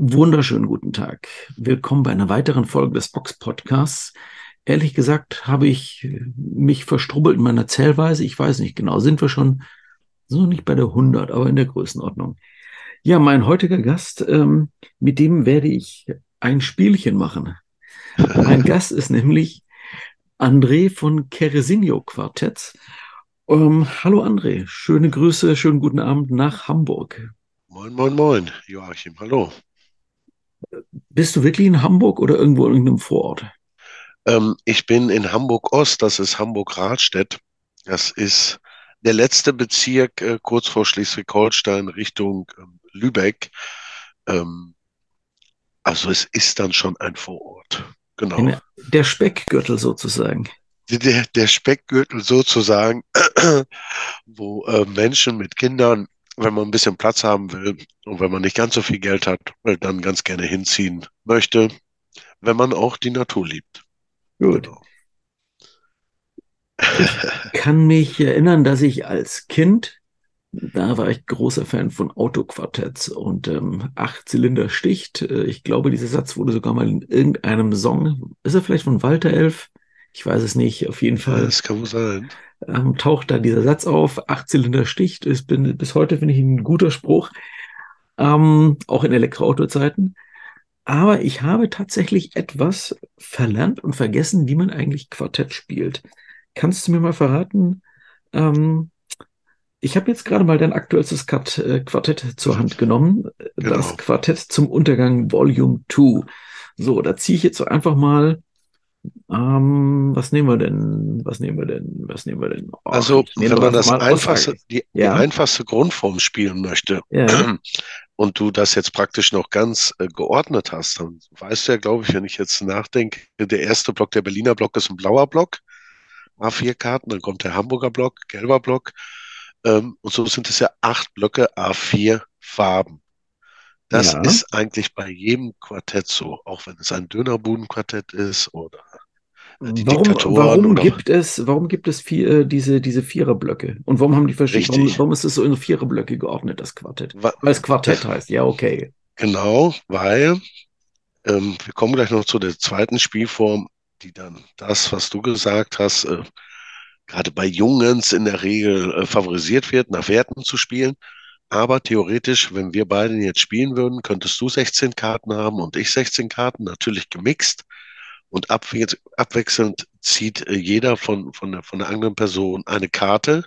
Wunderschönen guten Tag. Willkommen bei einer weiteren Folge des Box Podcasts. Ehrlich gesagt habe ich mich verstrubbelt in meiner Zählweise. Ich weiß nicht genau. Sind wir schon so nicht bei der 100, aber in der Größenordnung. Ja, mein heutiger Gast, ähm, mit dem werde ich ein Spielchen machen. Mein Gast ist nämlich André von Keresinio Quartetts. Ähm, hallo André, schöne Grüße, schönen guten Abend nach Hamburg. Moin, moin, moin, Joachim, hallo. Bist du wirklich in Hamburg oder irgendwo in irgendeinem Vorort? Ähm, ich bin in Hamburg-Ost, das ist Hamburg-Rahlstedt. Das ist der letzte Bezirk äh, kurz vor Schleswig-Holstein Richtung ähm, Lübeck. Ähm, also es ist dann schon ein Vorort. Genau. Der Speckgürtel sozusagen. Der, der Speckgürtel sozusagen, wo äh, Menschen mit Kindern wenn man ein bisschen Platz haben will und wenn man nicht ganz so viel Geld hat, dann ganz gerne hinziehen möchte, wenn man auch die Natur liebt. Gut. Genau. Ich kann mich erinnern, dass ich als Kind, da war ich großer Fan von Autoquartetts und ähm, Acht-Zylinder sticht. Äh, ich glaube, dieser Satz wurde sogar mal in irgendeinem Song, ist er vielleicht von Walter Elf? Ich weiß es nicht, auf jeden Fall. Das kann wohl sein ähm, taucht da dieser Satz auf, Achtzylinder sticht, ist bin, bis heute finde ich ein guter Spruch, ähm, auch in Elektroauto-Zeiten. Aber ich habe tatsächlich etwas verlernt und vergessen, wie man eigentlich Quartett spielt. Kannst du mir mal verraten? Ähm, ich habe jetzt gerade mal dein aktuellstes äh, Quartett zur Hand genommen. Genau. Das Quartett zum Untergang Volume 2. So, da ziehe ich jetzt so einfach mal ähm, was nehmen wir denn? Was nehmen wir denn? Was nehmen wir denn? Oh, also, wenn man das einfachste, die, ja. die, einfachste Grundform spielen möchte ja. und du das jetzt praktisch noch ganz äh, geordnet hast, dann weißt du ja, glaube ich, wenn ich jetzt nachdenke, der erste Block, der Berliner Block ist ein blauer Block, A4-Karten, dann kommt der Hamburger Block, gelber Block. Ähm, und so sind es ja acht Blöcke A4 Farben. Das ja. ist eigentlich bei jedem Quartett so, auch wenn es ein Dönerbudenquartett ist oder die warum, Diktatoren. Warum gibt es, warum gibt es vier, äh, diese, diese Viererblöcke? Und warum haben die verschiedene, warum, warum, ist es so in Viererblöcke geordnet, das Quartett? Weil es Quartett heißt, ja, okay. Genau, weil ähm, wir kommen gleich noch zu der zweiten Spielform, die dann das, was du gesagt hast, äh, gerade bei Jungens in der Regel äh, favorisiert wird, nach Werten zu spielen. Aber theoretisch, wenn wir beide jetzt spielen würden, könntest du 16 Karten haben und ich 16 Karten, natürlich gemixt. Und abwechselnd zieht äh, jeder von, von, der, von der anderen Person eine Karte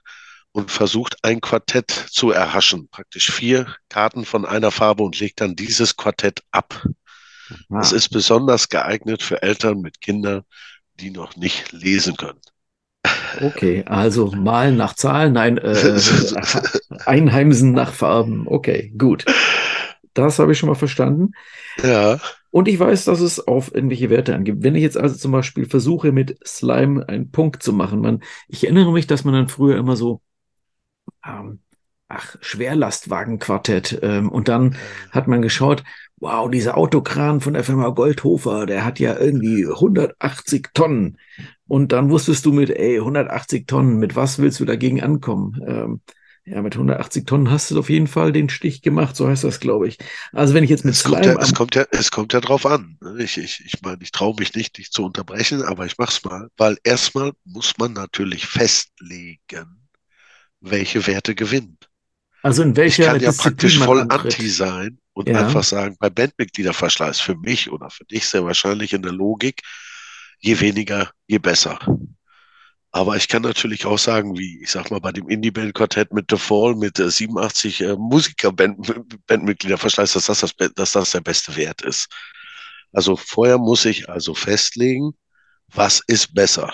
und versucht ein Quartett zu erhaschen. Praktisch vier Karten von einer Farbe und legt dann dieses Quartett ab. Es ist besonders geeignet für Eltern mit Kindern, die noch nicht lesen können. Okay, also malen nach Zahlen, nein, äh, einheimsen nach Farben. Okay, gut. Das habe ich schon mal verstanden. Ja. Und ich weiß, dass es auf irgendwelche Werte angibt. Wenn ich jetzt also zum Beispiel versuche, mit Slime einen Punkt zu machen, man, ich erinnere mich, dass man dann früher immer so, ähm, ach, Schwerlastwagenquartett, ähm, und dann hat man geschaut, wow, dieser Autokran von der Firma Goldhofer, der hat ja irgendwie 180 Tonnen. Und dann wusstest du mit, ey, 180 Tonnen, mit was willst du dagegen ankommen? Ähm, ja, mit 180 Tonnen hast du auf jeden Fall den Stich gemacht, so heißt das, glaube ich. Also wenn ich jetzt mit es Slime... Kommt ja, es, kommt ja, es kommt ja drauf an. Ne? Ich, ich, ich meine, ich traue mich nicht, dich zu unterbrechen, aber ich mach's mal. Weil erstmal muss man natürlich festlegen, welche Werte gewinnen. Also in welcher Ich kann ja praktisch voll anti sein und ja. einfach sagen, bei Bandmitgliederverschleiß für mich oder für dich sehr wahrscheinlich in der Logik, je weniger, je besser. Aber ich kann natürlich auch sagen, wie, ich sag mal, bei dem Indie-Band-Quartett mit The Fall mit äh, 87 äh, Musiker-Bandmitgliederverschleiß, dass das, das, dass das der beste Wert ist. Also vorher muss ich also festlegen, was ist besser.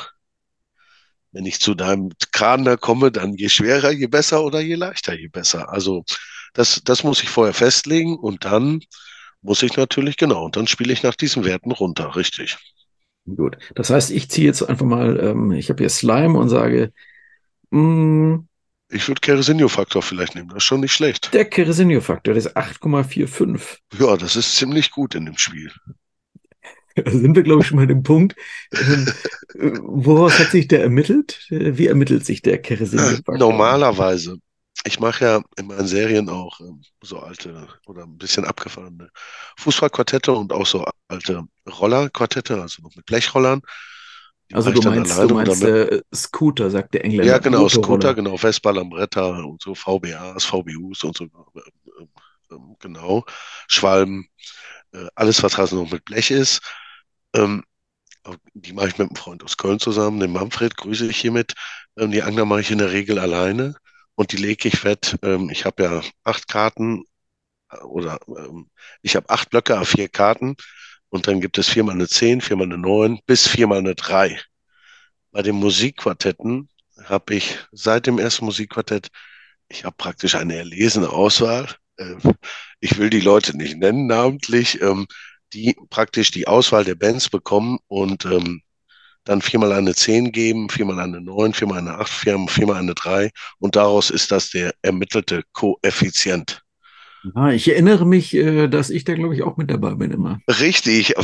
Wenn ich zu deinem Kran da komme, dann je schwerer, je besser oder je leichter, je besser. Also das, das muss ich vorher festlegen und dann muss ich natürlich, genau, und dann spiele ich nach diesen Werten runter, richtig. Gut. Das heißt, ich ziehe jetzt einfach mal, ähm, ich habe hier Slime und sage, mh, mm, ich würde Keresinio-Faktor vielleicht nehmen, das ist schon nicht schlecht. Der Keresinio-Faktor, der ist 8,45. Ja, das ist ziemlich gut in dem Spiel. Da sind wir, glaube ich, schon mal dem Punkt. Ähm, woraus hat sich der ermittelt? Wie ermittelt sich der Keresinio-Faktor? Normalerweise ich mache ja in meinen Serien auch ähm, so alte oder ein bisschen abgefahrene Fußballquartette und auch so alte Rollerquartette, also noch mit Blechrollern. Die also du meinst, du meinst äh, Scooter, sagt der Engländer. Ja, genau, Scooter, genau, Vespa, Lambretta und so, VBAs, VBUs und so, äh, äh, genau, Schwalben, äh, alles, was also noch mit Blech ist. Ähm, die mache ich mit einem Freund aus Köln zusammen, den Manfred, grüße ich hiermit. Ähm, die Angler mache ich in der Regel alleine und die lege ich fett. Ähm, ich habe ja acht Karten äh, oder ähm, ich habe acht Blöcke auf vier Karten und dann gibt es viermal eine zehn, viermal eine neun bis viermal eine drei. Bei den Musikquartetten habe ich seit dem ersten Musikquartett, ich habe praktisch eine erlesene Auswahl. Äh, ich will die Leute nicht nennen namentlich, ähm, die praktisch die Auswahl der Bands bekommen und ähm, dann viermal eine 10 geben, viermal eine 9, viermal eine 8, viermal, viermal eine 3 und daraus ist das der ermittelte Koeffizient. Ja, ich erinnere mich, äh, dass ich da, glaube ich, auch mit dabei bin immer. Richtig.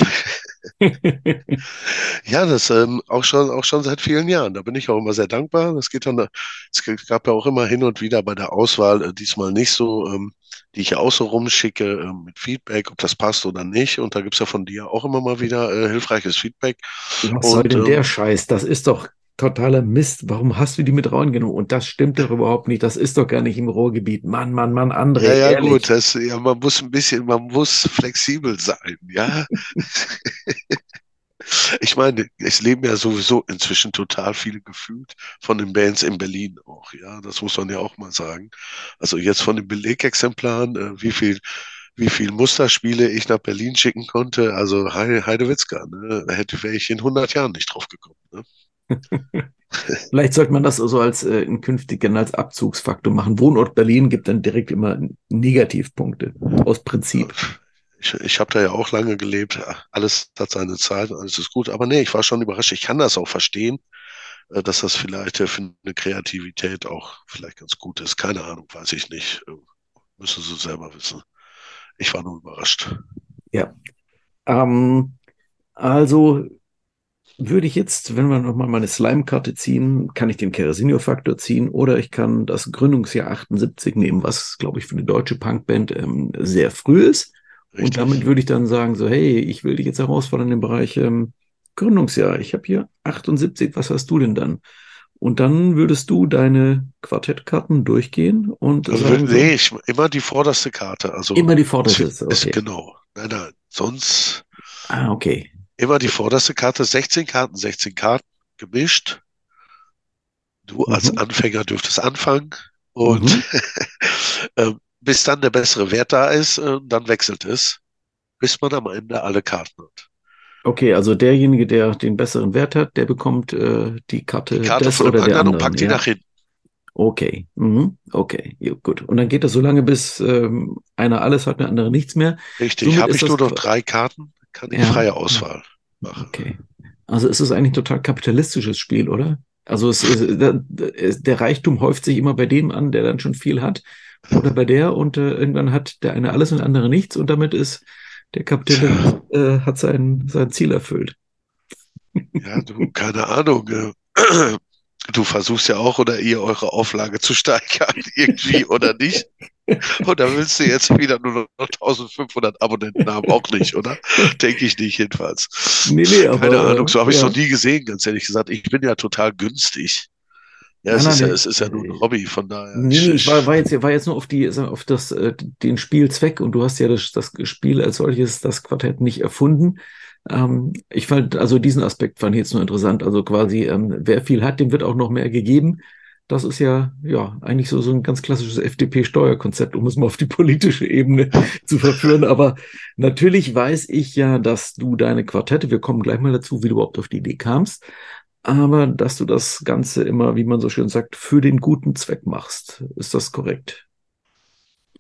ja, das ähm, auch schon auch schon seit vielen Jahren. Da bin ich auch immer sehr dankbar. Das geht dann, es gab ja auch immer hin und wieder bei der Auswahl, äh, diesmal nicht so, ähm, die ich ja auch so rumschicke äh, mit Feedback, ob das passt oder nicht. Und da gibt es ja von dir auch immer mal wieder äh, hilfreiches Feedback. Was und, soll denn der ähm, Scheiß? Das ist doch totaler Mist. Warum hast du die mit reingenommen? Und das stimmt doch überhaupt nicht. Das ist doch gar nicht im Ruhrgebiet. Mann, Mann, Mann, André. Ja, ja, ehrlich. gut. Das, ja, man muss ein bisschen, man muss flexibel sein, ja. ich meine, es leben ja sowieso inzwischen total viele gefühlt von den Bands in Berlin auch, ja. Das muss man ja auch mal sagen. Also jetzt von den Belegexemplaren, äh, wie viel wie viel Musterspiele ich nach Berlin schicken konnte. Also Heide, Heidewitzka, ne? da hätte wäre ich in 100 Jahren nicht drauf gekommen. Ne? Vielleicht sollte man das so als äh, in künftigen als Abzugsfaktor machen. Wohnort Berlin gibt dann direkt immer Negativpunkte aus Prinzip. Ich, ich habe da ja auch lange gelebt. Alles hat seine Zeit, alles ist gut. Aber nee, ich war schon überrascht. Ich kann das auch verstehen, äh, dass das vielleicht äh, für eine Kreativität auch vielleicht ganz gut ist. Keine Ahnung, weiß ich nicht. Äh, müssen Sie selber wissen. Ich war nur überrascht. Ja. Ähm, also würde ich jetzt, wenn wir nochmal meine Slime-Karte ziehen, kann ich den Keresinio-Faktor ziehen oder ich kann das Gründungsjahr 78 nehmen, was, glaube ich, für eine deutsche Punkband ähm, sehr früh ist. Richtig. Und damit würde ich dann sagen, so, hey, ich will dich jetzt herausfordern im Bereich ähm, Gründungsjahr. Ich habe hier 78, was hast du denn dann? Und dann würdest du deine Quartettkarten durchgehen und. Also, sagen, nee, ich, immer die vorderste Karte. Also immer die vorderste. Ist, okay. ist genau. Nein, nein, sonst. Ah, okay immer die vorderste Karte, 16 Karten, 16 Karten gemischt. Du mhm. als Anfänger dürftest anfangen und mhm. Ähm, bis dann der bessere Wert da ist, äh, dann wechselt es, bis man am Ende alle Karten hat. Okay, also derjenige, der den besseren Wert hat, der bekommt äh, die Karte, die Karte des von oder der anderen und packt die ja? nach hinten. Okay, mhm. okay, ja, gut. Und dann geht das so lange, bis ähm, einer alles hat, der andere nichts mehr. Richtig, habe ich nur noch drei Karten, kann ich ja. freie Auswahl machen. Okay. Also es ist eigentlich ein total kapitalistisches Spiel, oder? Also es, der, der Reichtum häuft sich immer bei dem an, der dann schon viel hat. Oder bei der und äh, irgendwann hat der eine alles und der andere nichts und damit ist der Kapitalist äh, hat sein, sein Ziel erfüllt. Ja, du, keine Ahnung. Äh, du versuchst ja auch oder ihr eure Auflage zu steigern, irgendwie oder nicht. Oder willst du jetzt wieder nur noch 1500 Abonnenten haben? Auch nicht, oder? Denke ich nicht, jedenfalls. Nee, nee, aber, Keine Ahnung, so habe ich es ja. noch nie gesehen, ganz ehrlich gesagt. Ich bin ja total günstig. Ja, es, nein, ist, nein, ja, es ist ja nur ein Hobby, von daher. Nee, ich, ich war, war, jetzt, war jetzt nur auf, die, auf das, äh, den Spielzweck und du hast ja das, das Spiel als solches, das Quartett nicht erfunden. Ähm, ich fand, also diesen Aspekt fand ich jetzt nur interessant. Also quasi, ähm, wer viel hat, dem wird auch noch mehr gegeben. Das ist ja, ja, eigentlich so, so ein ganz klassisches FDP-Steuerkonzept, um es mal auf die politische Ebene zu verführen. Aber natürlich weiß ich ja, dass du deine Quartette, wir kommen gleich mal dazu, wie du überhaupt auf die Idee kamst, aber dass du das Ganze immer, wie man so schön sagt, für den guten Zweck machst. Ist das korrekt?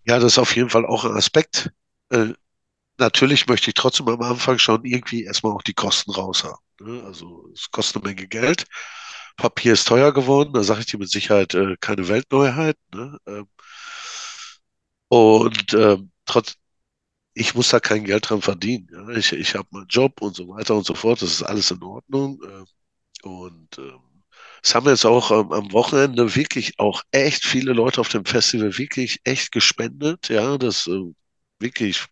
Ja, das ist auf jeden Fall auch ein Aspekt. Äh, natürlich möchte ich trotzdem am Anfang schon irgendwie erstmal auch die Kosten raus haben. Ne? Also es kostet eine Menge Geld. Papier ist teuer geworden, da sage ich dir mit Sicherheit äh, keine Weltneuheit. Ne? Ähm, und ähm, trotz, ich muss da kein Geld dran verdienen. Ja? Ich, ich habe meinen Job und so weiter und so fort, das ist alles in Ordnung. Äh, und ähm, Es haben jetzt auch ähm, am Wochenende wirklich auch echt viele Leute auf dem Festival wirklich echt gespendet. Ja, das äh, wirklich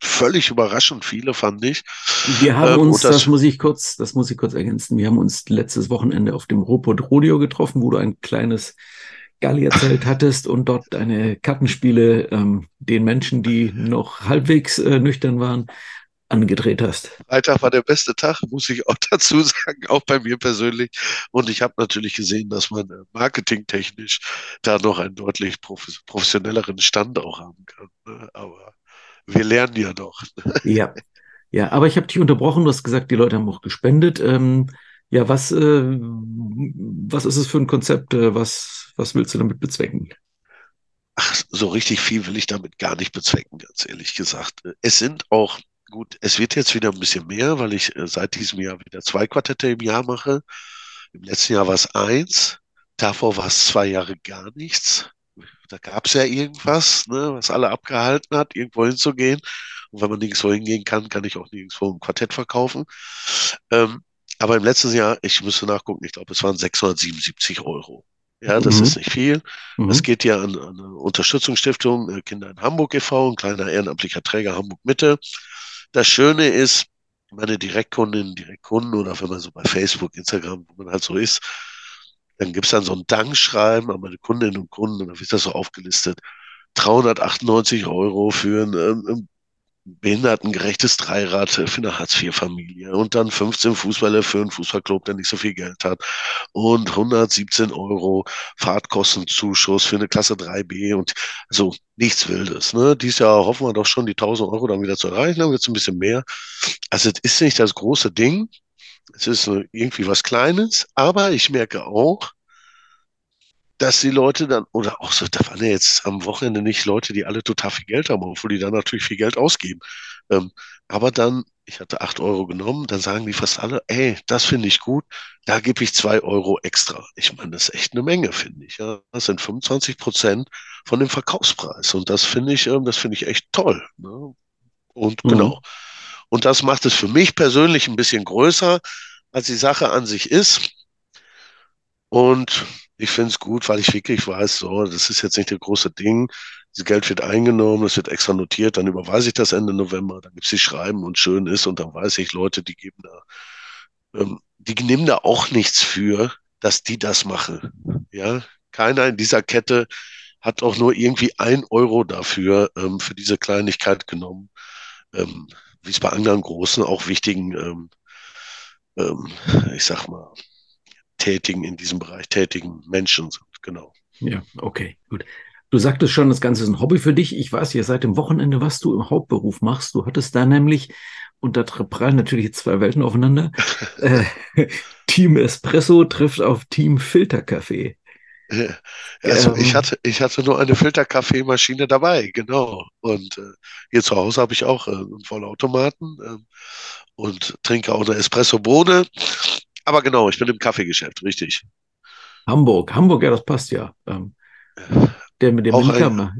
völlig überraschend viele, fand ich. Wir haben ähm, uns, das, das, muss ich kurz, das muss ich kurz ergänzen, wir haben uns letztes Wochenende auf dem Robot Rodeo getroffen, wo du ein kleines Gallierzelt hattest und dort deine Kartenspiele ähm, den Menschen, die noch halbwegs äh, nüchtern waren, angedreht hast. Freitag war der beste Tag, muss ich auch dazu sagen, auch bei mir persönlich. Und ich habe natürlich gesehen, dass man äh, marketingtechnisch da noch einen deutlich professionelleren Stand auch haben kann. Ne? Aber wir lernen ja noch. Ja, ja, aber ich habe dich unterbrochen. Du hast gesagt, die Leute haben auch gespendet. Ähm, ja, was, äh, was ist es für ein Konzept? Äh, was, was willst du damit bezwecken? Ach, so richtig viel will ich damit gar nicht bezwecken, ganz ehrlich gesagt. Es sind auch, gut, es wird jetzt wieder ein bisschen mehr, weil ich äh, seit diesem Jahr wieder zwei Quartette im Jahr mache. Im letzten Jahr war es eins, davor war es zwei Jahre gar nichts da gab es ja irgendwas, ne, was alle abgehalten hat, irgendwo hinzugehen. Und wenn man nirgendwo hingehen kann, kann ich auch nirgendwo ein Quartett verkaufen. Ähm, aber im letzten Jahr, ich müsste nachgucken, ich glaube, es waren 677 Euro. Ja, das mhm. ist nicht viel. Mhm. Es geht ja an, an eine Unterstützungsstiftung äh, Kinder in Hamburg e.V., ein kleiner ehrenamtlicher Träger Hamburg Mitte. Das Schöne ist, meine Direktkundinnen, Direktkunden oder wenn man so bei Facebook, Instagram, wo man halt so ist, dann gibt es dann so ein Dankschreiben an meine Kundinnen und Kunden, und dann wird das so aufgelistet. 398 Euro für ein, ein ähm, behindertengerechtes Dreirad für eine Hartz-IV-Familie und dann 15 Fußballer für einen Fußballclub, der nicht so viel Geld hat und 117 Euro Fahrtkostenzuschuss für eine Klasse 3b und so nichts Wildes. Ne? Dieses Jahr hoffen wir doch schon, die 1000 Euro dann wieder zu erreichen, dann wird es ein bisschen mehr. Also es ist nicht das große Ding, es ist irgendwie was Kleines, aber ich merke auch, dass die Leute dann, oder auch so, da waren ja jetzt am Wochenende nicht Leute, die alle total viel Geld haben, obwohl die dann natürlich viel Geld ausgeben. Ähm, aber dann, ich hatte acht Euro genommen, dann sagen die fast alle, ey, das finde ich gut, da gebe ich zwei Euro extra. Ich meine, das ist echt eine Menge, finde ich. Ja. Das sind 25 Prozent von dem Verkaufspreis. Und das finde ich, ähm, das finde ich echt toll. Ne? Und mhm. genau. Und das macht es für mich persönlich ein bisschen größer, als die Sache an sich ist. Und ich finde es gut, weil ich wirklich weiß, so, das ist jetzt nicht das große Ding. Das Geld wird eingenommen, es wird extra notiert, dann überweise ich das Ende November, dann gibt es die Schreiben und schön ist und dann weiß ich, Leute, die geben da, ähm, die nehmen da auch nichts für, dass die das machen. Ja, keiner in dieser Kette hat auch nur irgendwie ein Euro dafür, ähm, für diese Kleinigkeit genommen. Ähm, wie es bei anderen großen, auch wichtigen, ähm, ähm, ich sag mal, tätigen in diesem Bereich, tätigen Menschen sind. Genau. Ja, okay, gut. Du sagtest schon, das Ganze ist ein Hobby für dich. Ich weiß ja seit dem Wochenende, was du im Hauptberuf machst. Du hattest da nämlich, und da prallen natürlich zwei Welten aufeinander, äh, Team Espresso trifft auf Team Filterkaffee. Also ich hatte, ich hatte nur eine Filterkaffeemaschine dabei, genau. Und äh, hier zu Hause habe ich auch äh, einen Vollautomaten äh, und trinke auch eine Espresso-Bohne. Aber genau, ich bin im Kaffeegeschäft, richtig. Hamburg, Hamburg, ja, das passt ja. Ähm, der mit dem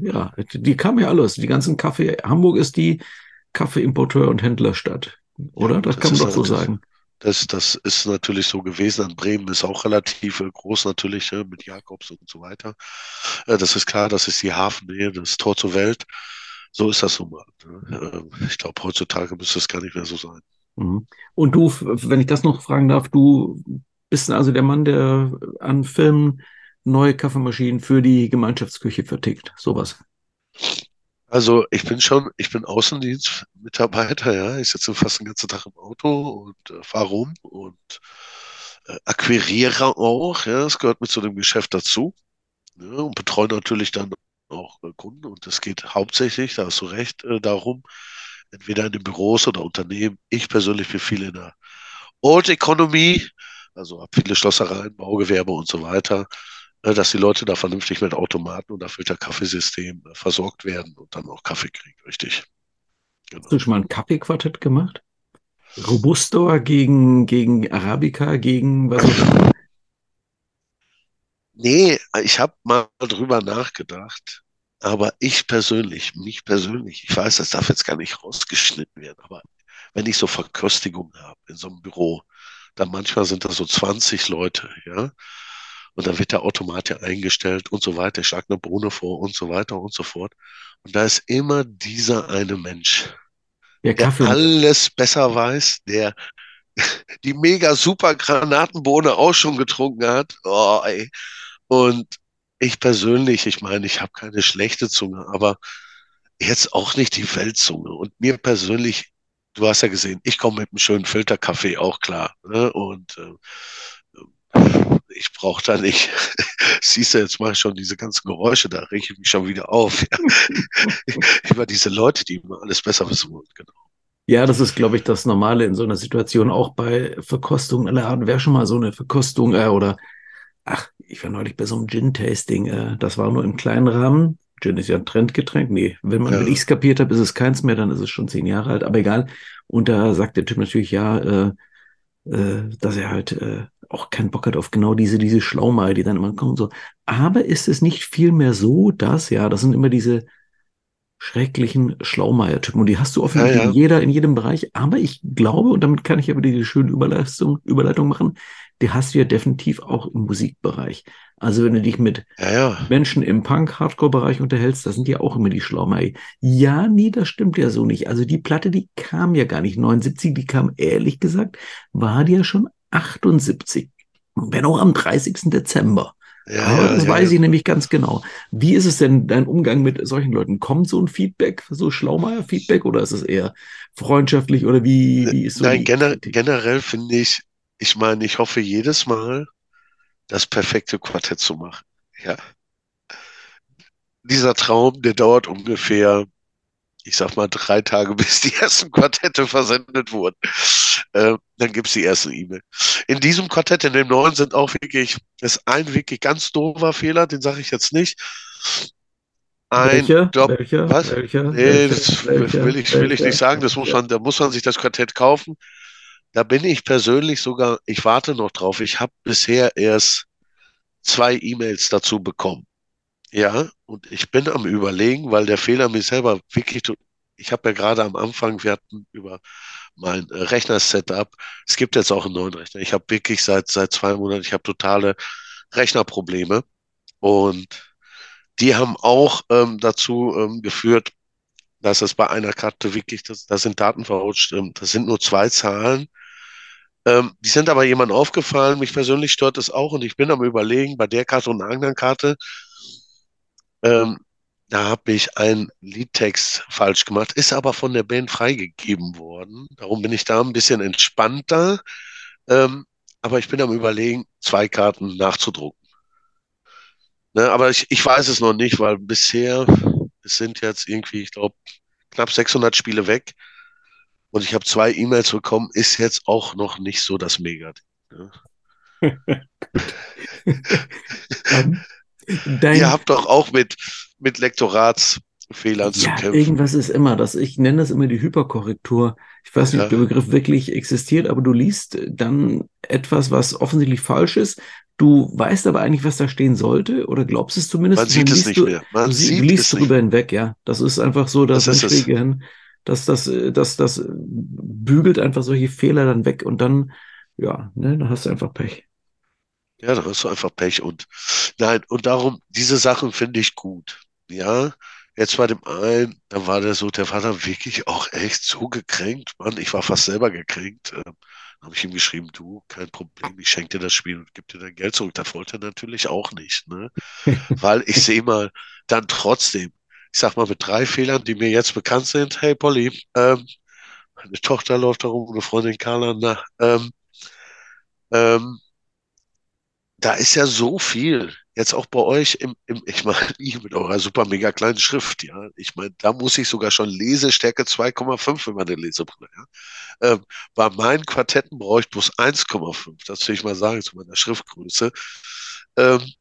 ja, die kam ja alles, die ganzen Kaffee. Hamburg ist die Kaffeeimporteur und Händlerstadt, oder? Ja, das, das, kann man doch so sagen. Das, das ist natürlich so gewesen. An Bremen ist auch relativ äh, groß natürlich äh, mit Jakobs und so weiter. Äh, das ist klar, das ist die Hafennähe, das Tor zur Welt. So ist das nun mal. Ne? Ich glaube, heutzutage müsste es gar nicht mehr so sein. Mhm. Und du, wenn ich das noch fragen darf, du bist also der Mann, der an Filmen neue Kaffeemaschinen für die Gemeinschaftsküche vertickt. Sowas. Also ich bin schon, ich bin Außendienstmitarbeiter, ja. Ich sitze fast den ganzen Tag im Auto und äh, fahre rum und äh, akquiriere auch, ja. Es gehört mit zu dem Geschäft dazu. Ja, und betreue natürlich dann auch äh, Kunden. Und es geht hauptsächlich, da hast du recht, äh, darum, entweder in den Büros oder Unternehmen. Ich persönlich bin viel in der Old Economy, also habe viele Schlossereien, Baugewerbe und so weiter. Ne, dass die Leute da vernünftig mit Automaten und Filterkaffeesystem äh, versorgt werden und dann auch Kaffee kriegen, richtig. Genau. Hast du schon mal ein Kaffeequartett gemacht? Robusto gegen, gegen Arabica, gegen was? Nee, ich habe mal drüber nachgedacht. Aber ich persönlich, mich persönlich, ich weiß, das darf jetzt gar nicht rausgeschnitten werden, aber wenn ich so Verköstigungen habe in so einem Büro, dann manchmal sind da so 20 Leute, ja, und dann wird der Automat ja eingestellt und so weiter, ich schlage eine Bohne vor und so weiter und so fort. Und da ist immer dieser eine Mensch, der Kaffee und alles besser weiß, der die mega super Granatenbohne auch schon getrunken hat. Oh, ey. Und ich persönlich, ich meine, ich habe keine schlechte Zunge, aber jetzt auch nicht die Weltzunge. Und mir persönlich, du hast ja gesehen, ich komme mit einem schönen Filterkaffee auch klar. Ne? Und äh, ich brauche da nicht, siehst du, jetzt mache ich schon diese ganzen Geräusche, da rege ich mich schon wieder auf. Über diese Leute, die immer alles besser wissen wollen. Genau. Ja, das ist, glaube ich, das Normale in so einer Situation, auch bei Verkostungen aller Art. Wer schon mal so eine Verkostung äh, oder, ach, ich war neulich bei so einem Gin-Tasting, äh, das war nur im kleinen Rahmen. Gin ist ja ein Trendgetränk. Nee, wenn man, Ja. ich es kapiert habe, ist es keins mehr, dann ist es schon zehn Jahre alt, aber egal. Und da sagt der Typ natürlich, ja, äh, äh, dass er halt äh, auch keinen Bock hat auf genau diese, diese Schlaumeier, die dann immer kommen. So. Aber ist es nicht vielmehr so, dass, ja, das sind immer diese schrecklichen Schlaumeier-Typen. Und die hast du offensichtlich Ja, ja. in jeder, in jedem Bereich. Aber ich glaube, und damit kann ich aber diese schöne Überleitung, Überleitung machen, die hast du ja definitiv auch im Musikbereich. Also wenn du dich mit Ja, ja. Menschen im Punk-Hardcore-Bereich unterhältst, das sind ja auch immer die Schlaumeier. Ja, nee, das stimmt ja so nicht. Also die Platte, die kam ja gar nicht 79, die kam ehrlich gesagt, war die ja schon 78. Wenn auch am 30. Dezember. Ja, ja, das ja, weiß ich nämlich ganz genau. Wie ist es denn dein Umgang mit solchen Leuten? Kommt so ein Feedback, so Schlaumeier-Feedback oder ist es eher freundschaftlich oder wie, wie ist so Nein, gener generell finde ich, ich meine, ich hoffe jedes Mal, das perfekte Quartett zu machen. Ja. Dieser Traum, der dauert ungefähr, ich sag mal, drei Tage, bis die ersten Quartette versendet wurden. Äh, dann gibt's die erste E-Mail. In diesem Quartett, in dem neuen, sind auch wirklich, ist ein wirklich ganz doofer Fehler, den sage ich jetzt nicht. Ein Welcher? Job, Welcher? was? Welcher? Nee, Welcher? das Welcher? will ich, will ich nicht sagen. Das muss man, da muss man sich das Quartett kaufen. Da bin ich persönlich sogar, ich warte noch drauf. Ich habe bisher erst zwei E-Mails dazu bekommen. Ja, und ich bin am Überlegen, weil der Fehler mir selber wirklich, ich habe ja gerade am Anfang, wir hatten über mein äh, Rechner-Setup, es gibt jetzt auch einen neuen Rechner. Ich habe wirklich seit, seit zwei Monaten, ich habe totale Rechnerprobleme. Und die haben auch ähm, dazu ähm, geführt, dass es bei einer Karte wirklich, das, da sind Daten verrutscht, ähm, das sind nur zwei Zahlen. Ähm, die sind aber jemandem aufgefallen, mich persönlich stört das auch. Und ich bin am Überlegen, bei der Karte und einer anderen Karte, ähm, da habe ich einen Liedtext falsch gemacht, ist aber von der Band freigegeben worden. Darum bin ich da ein bisschen entspannter. Ähm, aber ich bin am Überlegen, zwei Karten nachzudrucken. Ne, aber ich, ich weiß es noch nicht, weil bisher, es sind jetzt irgendwie, ich glaube, knapp 600 Spiele weg und ich habe zwei E-Mails bekommen, ist jetzt auch noch nicht so das Mega. Ne? dein, Ihr habt doch auch mit, mit Lektoratsfehlern zu ja, kämpfen. irgendwas ist immer das. Ich nenne das immer die Hyperkorrektur. Ich weiß nicht, ob Ja. der Begriff wirklich existiert, aber du liest dann etwas, was offensichtlich falsch ist. Du weißt aber eigentlich, was da stehen sollte, oder glaubst es zumindest. Man sieht es liest nicht du, mehr. Man du, sie- sieht liest es nicht drüber hinweg, ja. Das ist einfach so, dass Das menschliche Gehirn, dass das, das, das bügelt einfach solche Fehler dann weg und dann, ja, ne, dann hast du einfach Pech. Ja, da hast du einfach Pech und nein, und darum, diese Sachen finde ich gut. Ja, jetzt bei dem einen, da war der so, der war dann wirklich auch echt so gekränkt, Mann, ich war fast selber gekränkt. Ähm, habe ich ihm geschrieben, du, kein Problem, ich schenke dir das Spiel und gebe dir dein Geld zurück. Das wollte er natürlich auch nicht, ne? Weil ich sehe mal, dann trotzdem, ich sag mal, mit drei Fehlern, die mir jetzt bekannt sind, hey Polly, ähm, meine Tochter läuft da rum, eine Freundin Carla, na, ähm, ähm, da ist ja so viel. Jetzt auch bei euch im, im ich meine, mit eurer super mega kleinen Schrift, ja. Ich meine, da muss ich sogar schon Lesestärke 2,5 für meine Lesebrille, ja. Ähm, bei meinen Quartetten brauche ich bloß 1,5. Das will ich mal sagen zu meiner Schriftgröße. Ähm,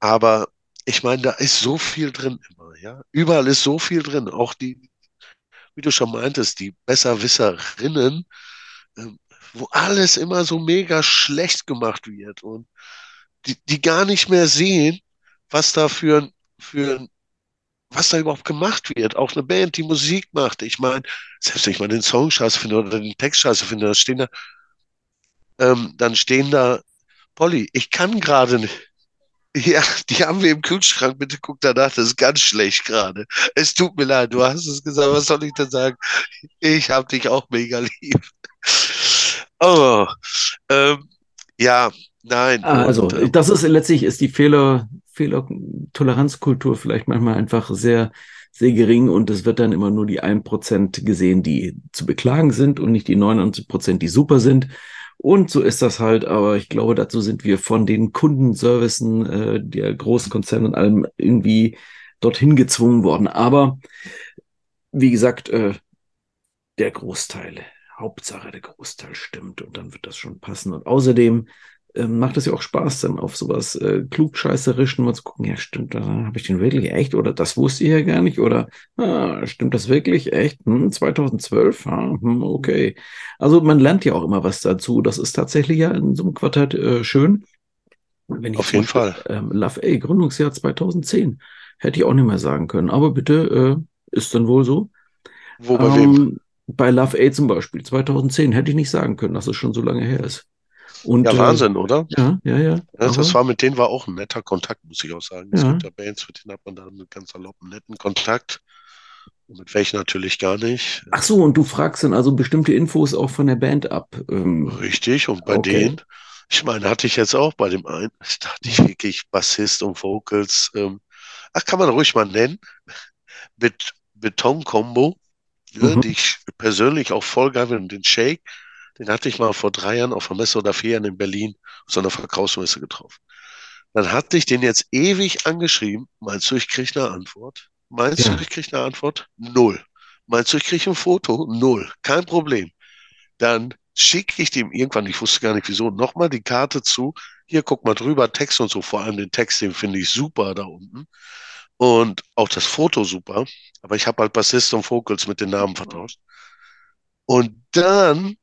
aber ich meine, da ist so viel drin immer, ja. Überall ist so viel drin. Auch die, wie du schon meintest, die Besserwisserinnen, ähm, wo alles immer so mega schlecht gemacht wird und die, die gar nicht mehr sehen, was da für, für was da überhaupt gemacht wird. Auch eine Band, die Musik macht. Ich meine, selbst wenn ich mal den Song scheiße finde oder den Text scheiße finde, da stehen da, ähm, dann stehen da Polly, ich kann gerade nicht. Ja, die haben wir im Kühlschrank. Bitte guck danach, das ist ganz schlecht gerade. Es tut mir leid, du hast es gesagt. Was soll ich denn sagen? Ich hab dich auch mega lieb. Oh, ähm, ja, nein. Also, und, ähm, das ist letztlich ist die Fehler, Fehler-Toleranzkultur vielleicht manchmal einfach sehr, sehr gering und es wird dann immer nur die ein Prozent gesehen, die zu beklagen sind und nicht die 99 Prozent, die super sind. Und so ist das halt, aber ich glaube, dazu sind wir von den Kundenservicen äh, der Großkonzerne und allem irgendwie dorthin gezwungen worden. Aber wie gesagt, äh, der Großteil, Hauptsache der Großteil stimmt und dann wird das schon passen. Und außerdem ähm, macht es ja auch Spaß, dann auf sowas äh, klugscheißerischen mal zu gucken, ja, stimmt, da habe ich den wirklich echt oder das wusste ich ja gar nicht oder ah, stimmt das wirklich echt? Hm, 2012? Ah, hm, okay. Also man lernt ja auch immer was dazu. Das ist tatsächlich ja in so einem Quartett äh, schön. Wenn ich auf jeden Fall. Ähm, Love A, Gründungsjahr 2010. Hätte ich auch nicht mehr sagen können. Aber bitte, äh, ist dann wohl so. Wo bei ähm, wem? Bei Love A zum Beispiel, 2010, hätte ich nicht sagen können, dass es schon so lange her ist. Und, ja, Wahnsinn, äh, oder? Ja, ja, ja. ja das war mit denen war auch ein netter Kontakt, muss ich auch sagen. Es ja. gibt ja Bands, mit denen hat man da einen ganz saloppen, netten Kontakt. Und mit welchen natürlich gar nicht. Ach so, und du fragst dann also bestimmte Infos auch von der Band ab. Ähm, Richtig, und bei okay. denen, ich meine, hatte ich jetzt auch bei dem einen, ich dachte ich wirklich Bassist und Vocals, ähm, ach, kann man ruhig mal nennen, mit Beton-Kombo, mhm. die ich persönlich auch voll geil finde, den Shake, den hatte ich mal vor drei Jahren auf einer Messe oder vier Jahren in Berlin auf so einer Verkaufsmesse getroffen. Dann hatte ich den jetzt ewig angeschrieben. Meinst du, ich kriege eine Antwort? Meinst ja. du, ich kriege eine Antwort? Null. Meinst du, ich kriege ein Foto? Null. Kein Problem. Dann schicke ich dem irgendwann, ich wusste gar nicht wieso, nochmal die Karte zu. Hier, guck mal drüber, Text und so. Vor allem den Text, den finde ich super da unten. Und auch das Foto super. Aber ich habe halt Bassist und Vocals mit den Namen vertauscht. Und dann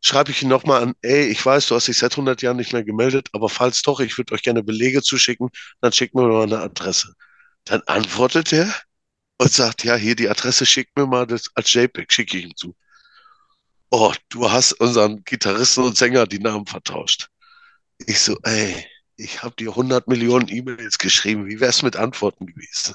schreibe ich ihn nochmal an, ey, ich weiß, du hast dich seit 100 Jahren nicht mehr gemeldet, aber falls doch, ich würde euch gerne Belege zuschicken, dann schickt mir mal eine Adresse. Dann antwortet er und sagt, ja, hier die Adresse, schickt mir mal das als JPEG, schicke ich ihm zu. Oh, du hast unseren Gitarristen und Sänger die Namen vertauscht. Ich so, ey, ich habe dir 100 Millionen E-Mails geschrieben, wie wär's mit Antworten gewesen?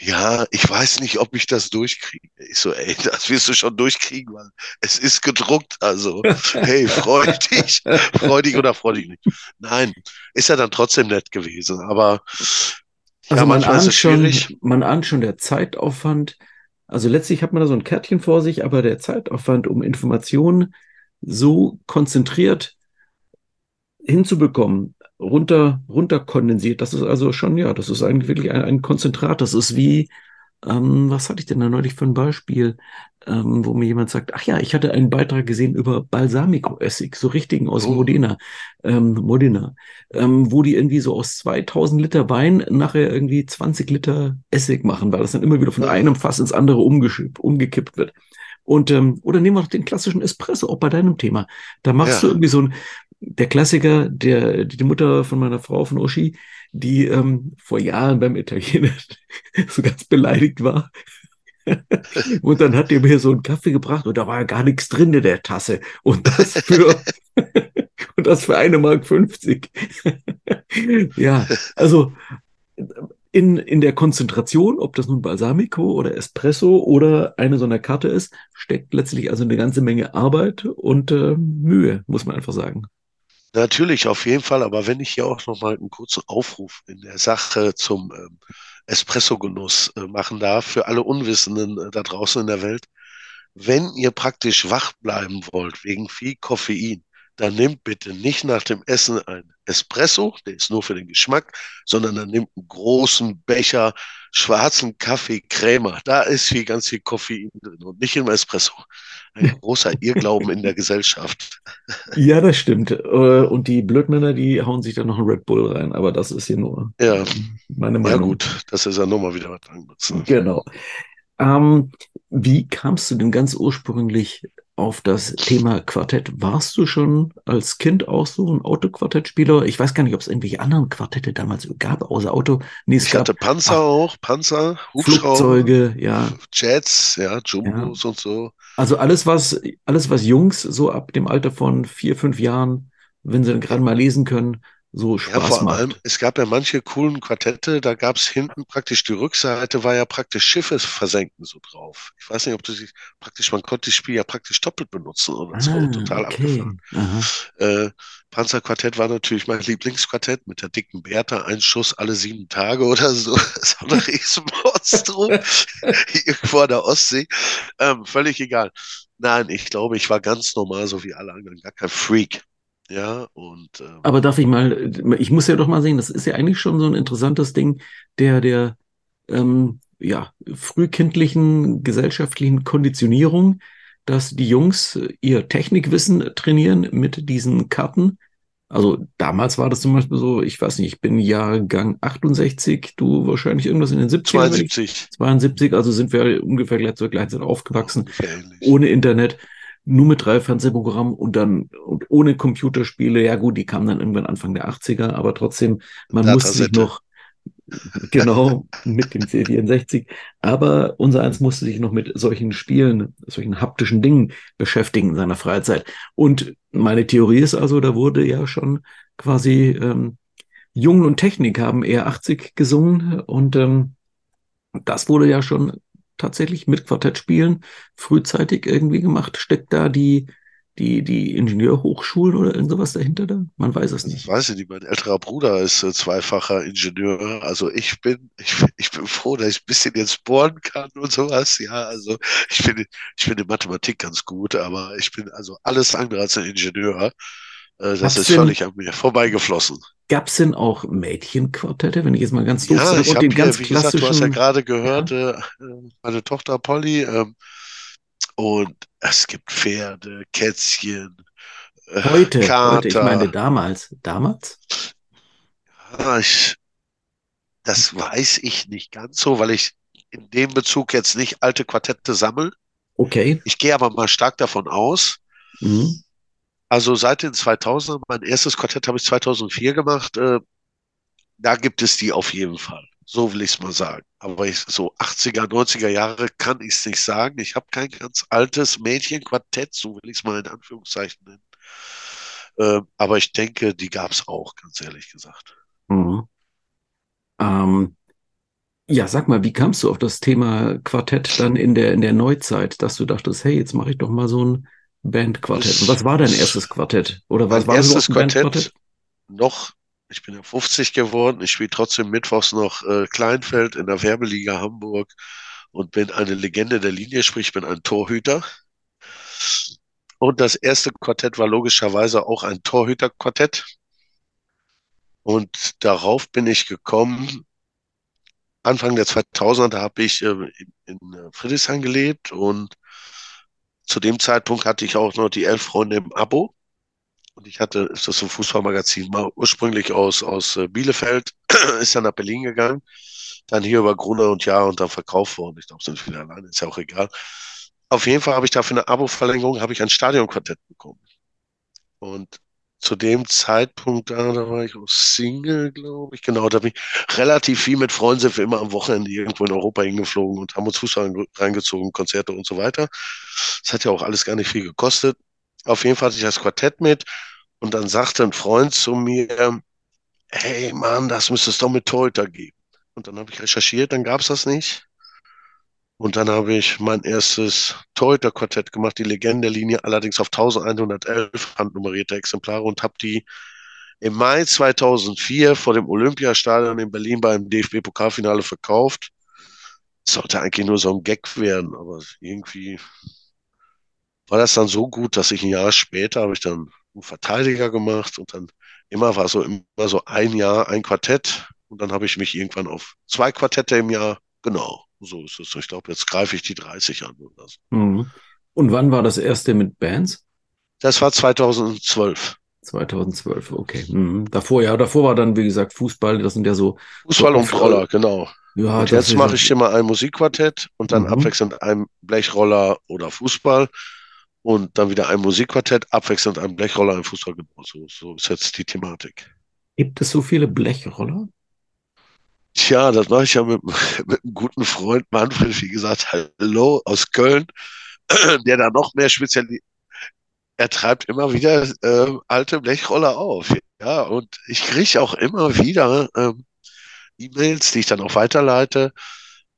ja, ich weiß nicht, ob ich das durchkriege. Ich so, ey, das wirst du schon durchkriegen, weil es ist gedruckt. Also, hey, freu dich, freu dich oder freu dich nicht. Nein, ist ja dann trotzdem nett gewesen, aber also ja, man ahnt schon, man ahnt schon der Zeitaufwand. Also letztlich hat man da so ein Kärtchen vor sich, aber der Zeitaufwand, um Informationen so konzentriert hinzubekommen, runter, runter kondensiert. Das ist also schon, ja, das ist eigentlich wirklich ein, ein Konzentrat. Das ist wie, ähm, was hatte ich denn da neulich für ein Beispiel, ähm, wo mir jemand sagt, ach ja, ich hatte einen Beitrag gesehen über Balsamico-Essig, so richtigen aus oh. Modena, ähm, Modena, ähm, wo die irgendwie so aus 2000 Liter Wein nachher irgendwie 20 Liter Essig machen, weil das dann immer wieder von einem Fass ins andere umgekippt wird. Und ähm, oder nehmen wir doch den klassischen Espresso, auch bei deinem Thema. Da machst ja. du irgendwie so ein, der Klassiker, der, die Mutter von meiner Frau, von Uschi, die ähm, vor Jahren beim Italiener so ganz beleidigt war. und dann hat die mir so einen Kaffee gebracht und da war ja gar nichts drin in der Tasse. Und das für, und das für eine Mark 50. ja, also in, in der Konzentration, ob das nun Balsamico oder Espresso oder eine so eine Karte ist, steckt letztlich also eine ganze Menge Arbeit und äh, Mühe, muss man einfach sagen. Natürlich, auf jeden Fall. Aber wenn ich hier auch noch mal einen kurzen Aufruf in der Sache zum ähm, Espresso-Genuss äh, machen darf, für alle Unwissenden äh, da draußen in der Welt. Wenn ihr praktisch wach bleiben wollt wegen viel Koffein, dann nehmt bitte nicht nach dem Essen ein Espresso, der ist nur für den Geschmack, sondern dann nimmt einen großen Becher schwarzen Kaffee Krämer. Da ist viel, ganz viel Koffein drin und nicht im Espresso. Ein großer Irrglauben in der Gesellschaft. Ja, das stimmt. Äh, und die Blödmänner, die hauen sich dann noch einen Red Bull rein, aber das ist hier nur ja. meine Meinung. Ja gut, das ist ja nochmal wieder was anderes. Ne? Genau. Ähm, wie kamst du denn ganz ursprünglich auf das Thema Quartett. Warst du schon als Kind auch so ein Autoquartettspieler? Ich weiß gar nicht, ob es irgendwelche anderen Quartette damals gab, außer Auto. Nee, ich hatte Panzer ach, auch, Panzer, Hubschrauber. Flugzeuge, ja. Jets, ja, Jumbos ja. und so. Also alles, was, alles, was Jungs so ab dem Alter von vier, fünf Jahren wenn sie gerade mal lesen können, so Spaß ja, vor macht. allem, es gab ja manche coolen Quartette, da gab es hinten praktisch die Rückseite, war ja praktisch Schiffe versenken so drauf. Ich weiß nicht, ob du sie praktisch, man konnte das Spiel ja praktisch doppelt benutzen oder so, ah, total okay. abgefahren. Äh, Panzerquartett war natürlich mein Lieblingsquartett mit der dicken Bertha, ein Schuss alle sieben Tage oder so. Das war ein Riesenmonstrum irgendwo an der Ostsee. Ähm, völlig egal. Nein, ich glaube, ich war ganz normal, so wie alle anderen, gar kein Freak. Ja, und. Ähm, Aber darf ich mal, ich muss ja doch mal sehen, das ist ja eigentlich schon so ein interessantes Ding, der, der, ähm, ja, frühkindlichen gesellschaftlichen Konditionierung, dass die Jungs ihr Technikwissen trainieren mit diesen Karten. Also damals war das zum Beispiel so, ich weiß nicht, ich bin Jahrgang 68, du wahrscheinlich irgendwas in den 70 72. 72, also sind wir ungefähr gleich zur gleichen Zeit aufgewachsen, ohne Internet nur mit drei Fernsehprogrammen und dann und ohne Computerspiele. Ja gut, die kamen dann irgendwann Anfang der 80er, aber trotzdem, man musste sich noch genau mit dem C64. Aber unser eins musste sich noch mit solchen Spielen, solchen haptischen Dingen beschäftigen in seiner Freizeit. Und meine Theorie ist also, da wurde ja schon quasi ähm, Jungen und Technik haben eher 80 gesungen und ähm, das wurde ja schon tatsächlich mit Quartettspielen frühzeitig irgendwie gemacht? Steckt da die, die, die Ingenieurhochschulen oder irgend sowas dahinter da? Man weiß es nicht. Ich weiß nicht, mein älterer Bruder ist äh, zweifacher Ingenieur. Also ich bin, ich, ich bin froh, dass ich ein bisschen jetzt bohren kann und sowas. Ja, also ich finde, ich finde Mathematik ganz gut, aber ich bin also alles andere als ein Ingenieur. Äh, das Hat's ist völlig an mir vorbeigeflossen. Gab es denn auch Mädchenquartette, wenn ich jetzt mal ganz doof ja, sage? Ich habe ganz wie gesagt, du hast ja gerade gehört, ja. Äh, meine Tochter Polly, ähm, und es gibt Pferde, Kätzchen, äh, heute, Kater. heute, ich meine damals. Damals? Ja, ich, das weiß ich nicht ganz so, weil ich in dem Bezug jetzt nicht alte Quartette sammle. Okay. Ich gehe aber mal stark davon aus, mhm. Also seit den 2000 mein erstes Quartett habe ich 2004 gemacht. Äh, da gibt es die auf jeden Fall. So will ich es mal sagen. Aber ich, so 80er, 90er Jahre kann ich es nicht sagen. Ich habe kein ganz altes Mädchenquartett, so will ich es mal in Anführungszeichen nennen. Äh, aber ich denke, die gab es auch, ganz ehrlich gesagt. Mhm. Ähm, ja, sag mal, wie kamst du auf das Thema Quartett dann in der, in der Neuzeit, dass du dachtest, hey, jetzt mache ich doch mal so ein Bandquartett. Und was war dein erstes Quartett? Oder was war erstes Quartett? Noch, ich bin ja 50 geworden, ich spiele trotzdem mittwochs noch äh, Kleinfeld in der Werbeliga Hamburg und bin eine Legende der Linie, sprich, ich bin ein Torhüter. Und das erste Quartett war logischerweise auch ein Torhüterquartett. Und darauf bin ich gekommen, Anfang der 2000er, da habe ich äh, in, in äh, Friedrichshain gelebt und zu dem Zeitpunkt hatte ich auch noch die Elf Freunde im Abo. Und ich hatte, ist das so ein Fußballmagazin, mal ursprünglich aus, aus äh, Bielefeld, ist dann nach Berlin gegangen, dann hier über Gruner und Jahr und dann verkauft worden. Ich glaube, sind wieder alleine, ist ja auch egal. Auf jeden Fall habe ich dafür eine Abo-Verlängerung, habe ich ein Stadionquartett bekommen. Und zu dem Zeitpunkt da, da war ich auch Single, glaube ich. Genau, da bin ich relativ viel mit Freunden, wir immer am Wochenende irgendwo in Europa hingeflogen und haben uns Fußball reingezogen, Konzerte und so weiter. Das hat ja auch alles gar nicht viel gekostet. Auf jeden Fall hatte ich das Quartett mit und dann sagte ein Freund zu mir, hey Mann, das müsste es doch mit Torhüter geben. Und dann habe ich recherchiert, dann gab es das nicht. Und dann habe ich mein erstes Torhüter-Quartett gemacht, die Legendenlinie, allerdings auf 1111 handnummerierte Exemplare und habe die im Mai 2004 vor dem Olympiastadion in Berlin beim DFB-Pokalfinale verkauft. sollte eigentlich nur so ein Gag werden, aber irgendwie war das dann so gut, dass ich ein Jahr später habe ich dann einen Verteidiger gemacht und dann immer war so immer so ein Jahr ein Quartett und dann habe ich mich irgendwann auf zwei Quartette im Jahr genau so ist es. Ich glaube, jetzt greife ich die 30 an oder so. Mhm. Und wann war das erste mit Bands? Das war 2012. 2012, okay. Mhm. Davor, ja, davor war dann, wie gesagt, Fußball, das sind ja so. Fußball und Roller, genau. Ja, und jetzt mache ich immer ein Musikquartett und dann mhm. abwechselnd ein Blechroller oder Fußball und dann wieder ein Musikquartett, abwechselnd ein Blechroller, ein Fußball. So, so ist jetzt die Thematik. Gibt es so viele Blechroller? Tja, das mache ich ja mit, mit einem guten Freund Manfred, wie gesagt, hallo aus Köln, der da noch mehr spezialisiert. er treibt immer wieder äh, alte Blechroller auf. Ja, und ich kriege auch immer wieder ähm, E-Mails, die ich dann auch weiterleite.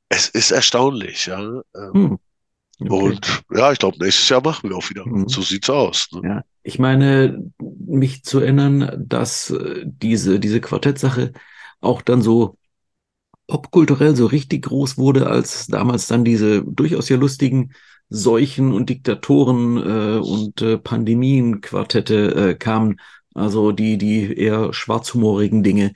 Es ist erstaunlich, ja. Ähm, hm. Okay. Und ja, ich glaube, nächstes Jahr machen wir auch wieder. Mhm. So sieht's aus. Ne? Ja, ich meine, mich zu erinnern, dass äh, diese, diese Quartettsache auch dann so popkulturell so richtig groß wurde, als damals dann diese durchaus ja lustigen Seuchen und Diktatoren äh, und äh, Pandemien-Quartette äh, kamen, also die, die eher schwarzhumorigen Dinge.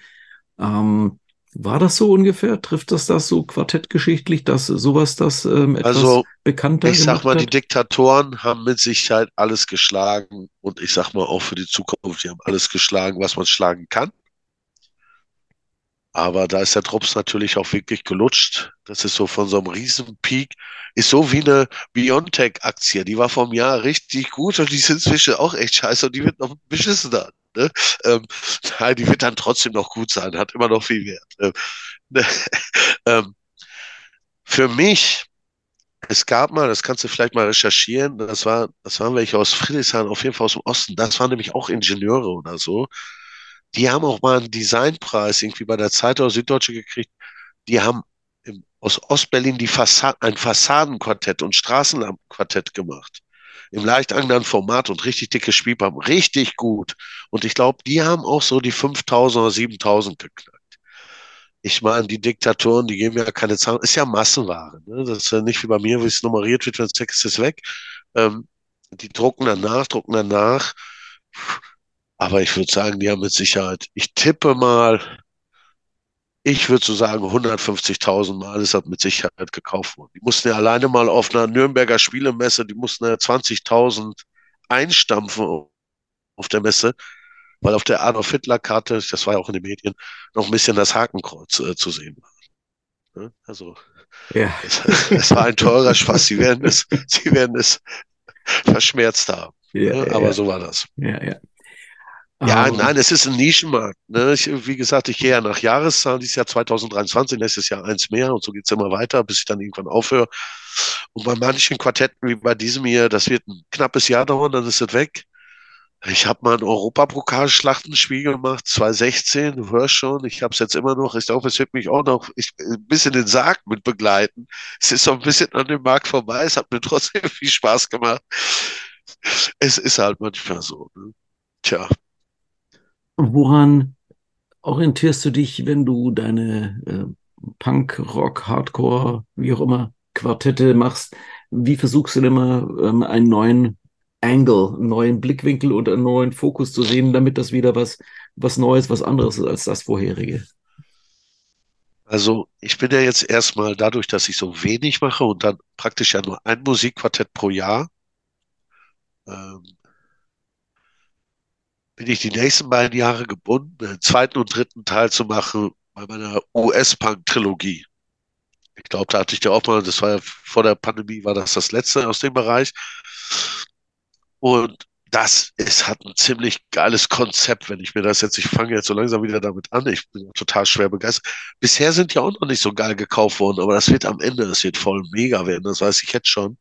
Ähm, war das so ungefähr? Trifft das das so quartettgeschichtlich, dass sowas das ähm, etwas also, bekannter Ich sag mal, hat? die Diktatoren haben mit Sicherheit alles geschlagen und ich sag mal auch für die Zukunft, die haben alles geschlagen, was man schlagen kann. Aber da ist der Drops natürlich auch wirklich gelutscht. Das ist so von so einem Riesenpeak. Ist so wie eine Biontech-Aktie. Die war vom Jahr richtig gut und die sind inzwischen auch echt scheiße und die wird noch beschissener. Ne? Ähm, nein, die wird dann trotzdem noch gut sein, hat immer noch viel Wert. Ähm, ne? ähm, für mich, es gab mal, das kannst du vielleicht mal recherchieren, das war, das waren welche aus Friedrichshain, auf jeden Fall aus dem Osten, das waren nämlich auch Ingenieure oder so. Die haben auch mal einen Designpreis irgendwie bei der Zeit oder Süddeutsche gekriegt. Die haben im, aus Ostberlin die Fassad, ein Fassadenquartett und Straßenlampenquartett gemacht im leicht anderen Format und richtig dicke Spielbaum. Richtig gut. Und ich glaube, die haben auch so die 5000 oder 7000 geknackt. Ich meine, die Diktatoren, die geben ja keine Zahlen. Ist ja Massenware. Ne? Das ist ja nicht wie bei mir, wie es nummeriert wird, wenn es weg ist. Ähm, die drucken danach, drucken danach. Aber ich würde sagen, die haben mit Sicherheit, ich tippe mal, ich würde so sagen, 150.000 Mal ist das mit Sicherheit gekauft worden. Die mussten ja alleine mal auf einer Nürnberger Spielemesse, die mussten ja 20.000 einstampfen auf der Messe, weil auf der Adolf Hitler Karte, das war ja auch in den Medien, noch ein bisschen das Hakenkreuz äh, zu sehen war. Ne? Also, ja. es, es, war ein teurer Spaß. Sie werden es, sie werden es verschmerzt haben. Ja, ne? Aber ja. so war das. Ja, ja. Ja, um, nein, es ist ein Nischenmarkt. Ne? Ich, wie gesagt, ich gehe ja nach Jahreszahlen, dieses Jahr 2023, nächstes Jahr eins mehr und so geht's immer weiter, bis ich dann irgendwann aufhöre. Und bei manchen Quartetten, wie bei diesem hier, das wird ein knappes Jahr dauern, dann ist es weg. Ich habe mal ein Europapokalschlachtenspiel gemacht, 2016, du hörst schon, ich habe es jetzt immer noch, ich glaube, es wird mich auch noch ich, ein bisschen den Sarg mit begleiten. Es ist so ein bisschen an dem Markt vorbei, es hat mir trotzdem viel Spaß gemacht. Es ist halt manchmal so. Ne? Tja. Woran orientierst du dich, wenn du deine äh, Punk, Rock, Hardcore, wie auch immer, Quartette machst? Wie versuchst du denn immer ähm, einen neuen Angle, einen neuen Blickwinkel und einen neuen Fokus zu sehen, damit das wieder was, was Neues, was anderes ist als das vorherige? Also ich bin ja jetzt erstmal dadurch, dass ich so wenig mache und dann praktisch ja nur ein Musikquartett pro Jahr, ähm, bin ich die nächsten beiden Jahre gebunden, den zweiten und dritten Teil zu machen bei meiner US-Punk-Trilogie. Ich glaube, da hatte ich ja auch mal, das war ja vor der Pandemie, war das das letzte aus dem Bereich. Und das ist, hat ein ziemlich geiles Konzept, wenn ich mir das jetzt, ich fange jetzt so langsam wieder damit an, ich bin total schwer begeistert. Bisher sind ja auch noch nicht so geil gekauft worden, aber das wird am Ende, das wird voll mega werden, das weiß ich jetzt schon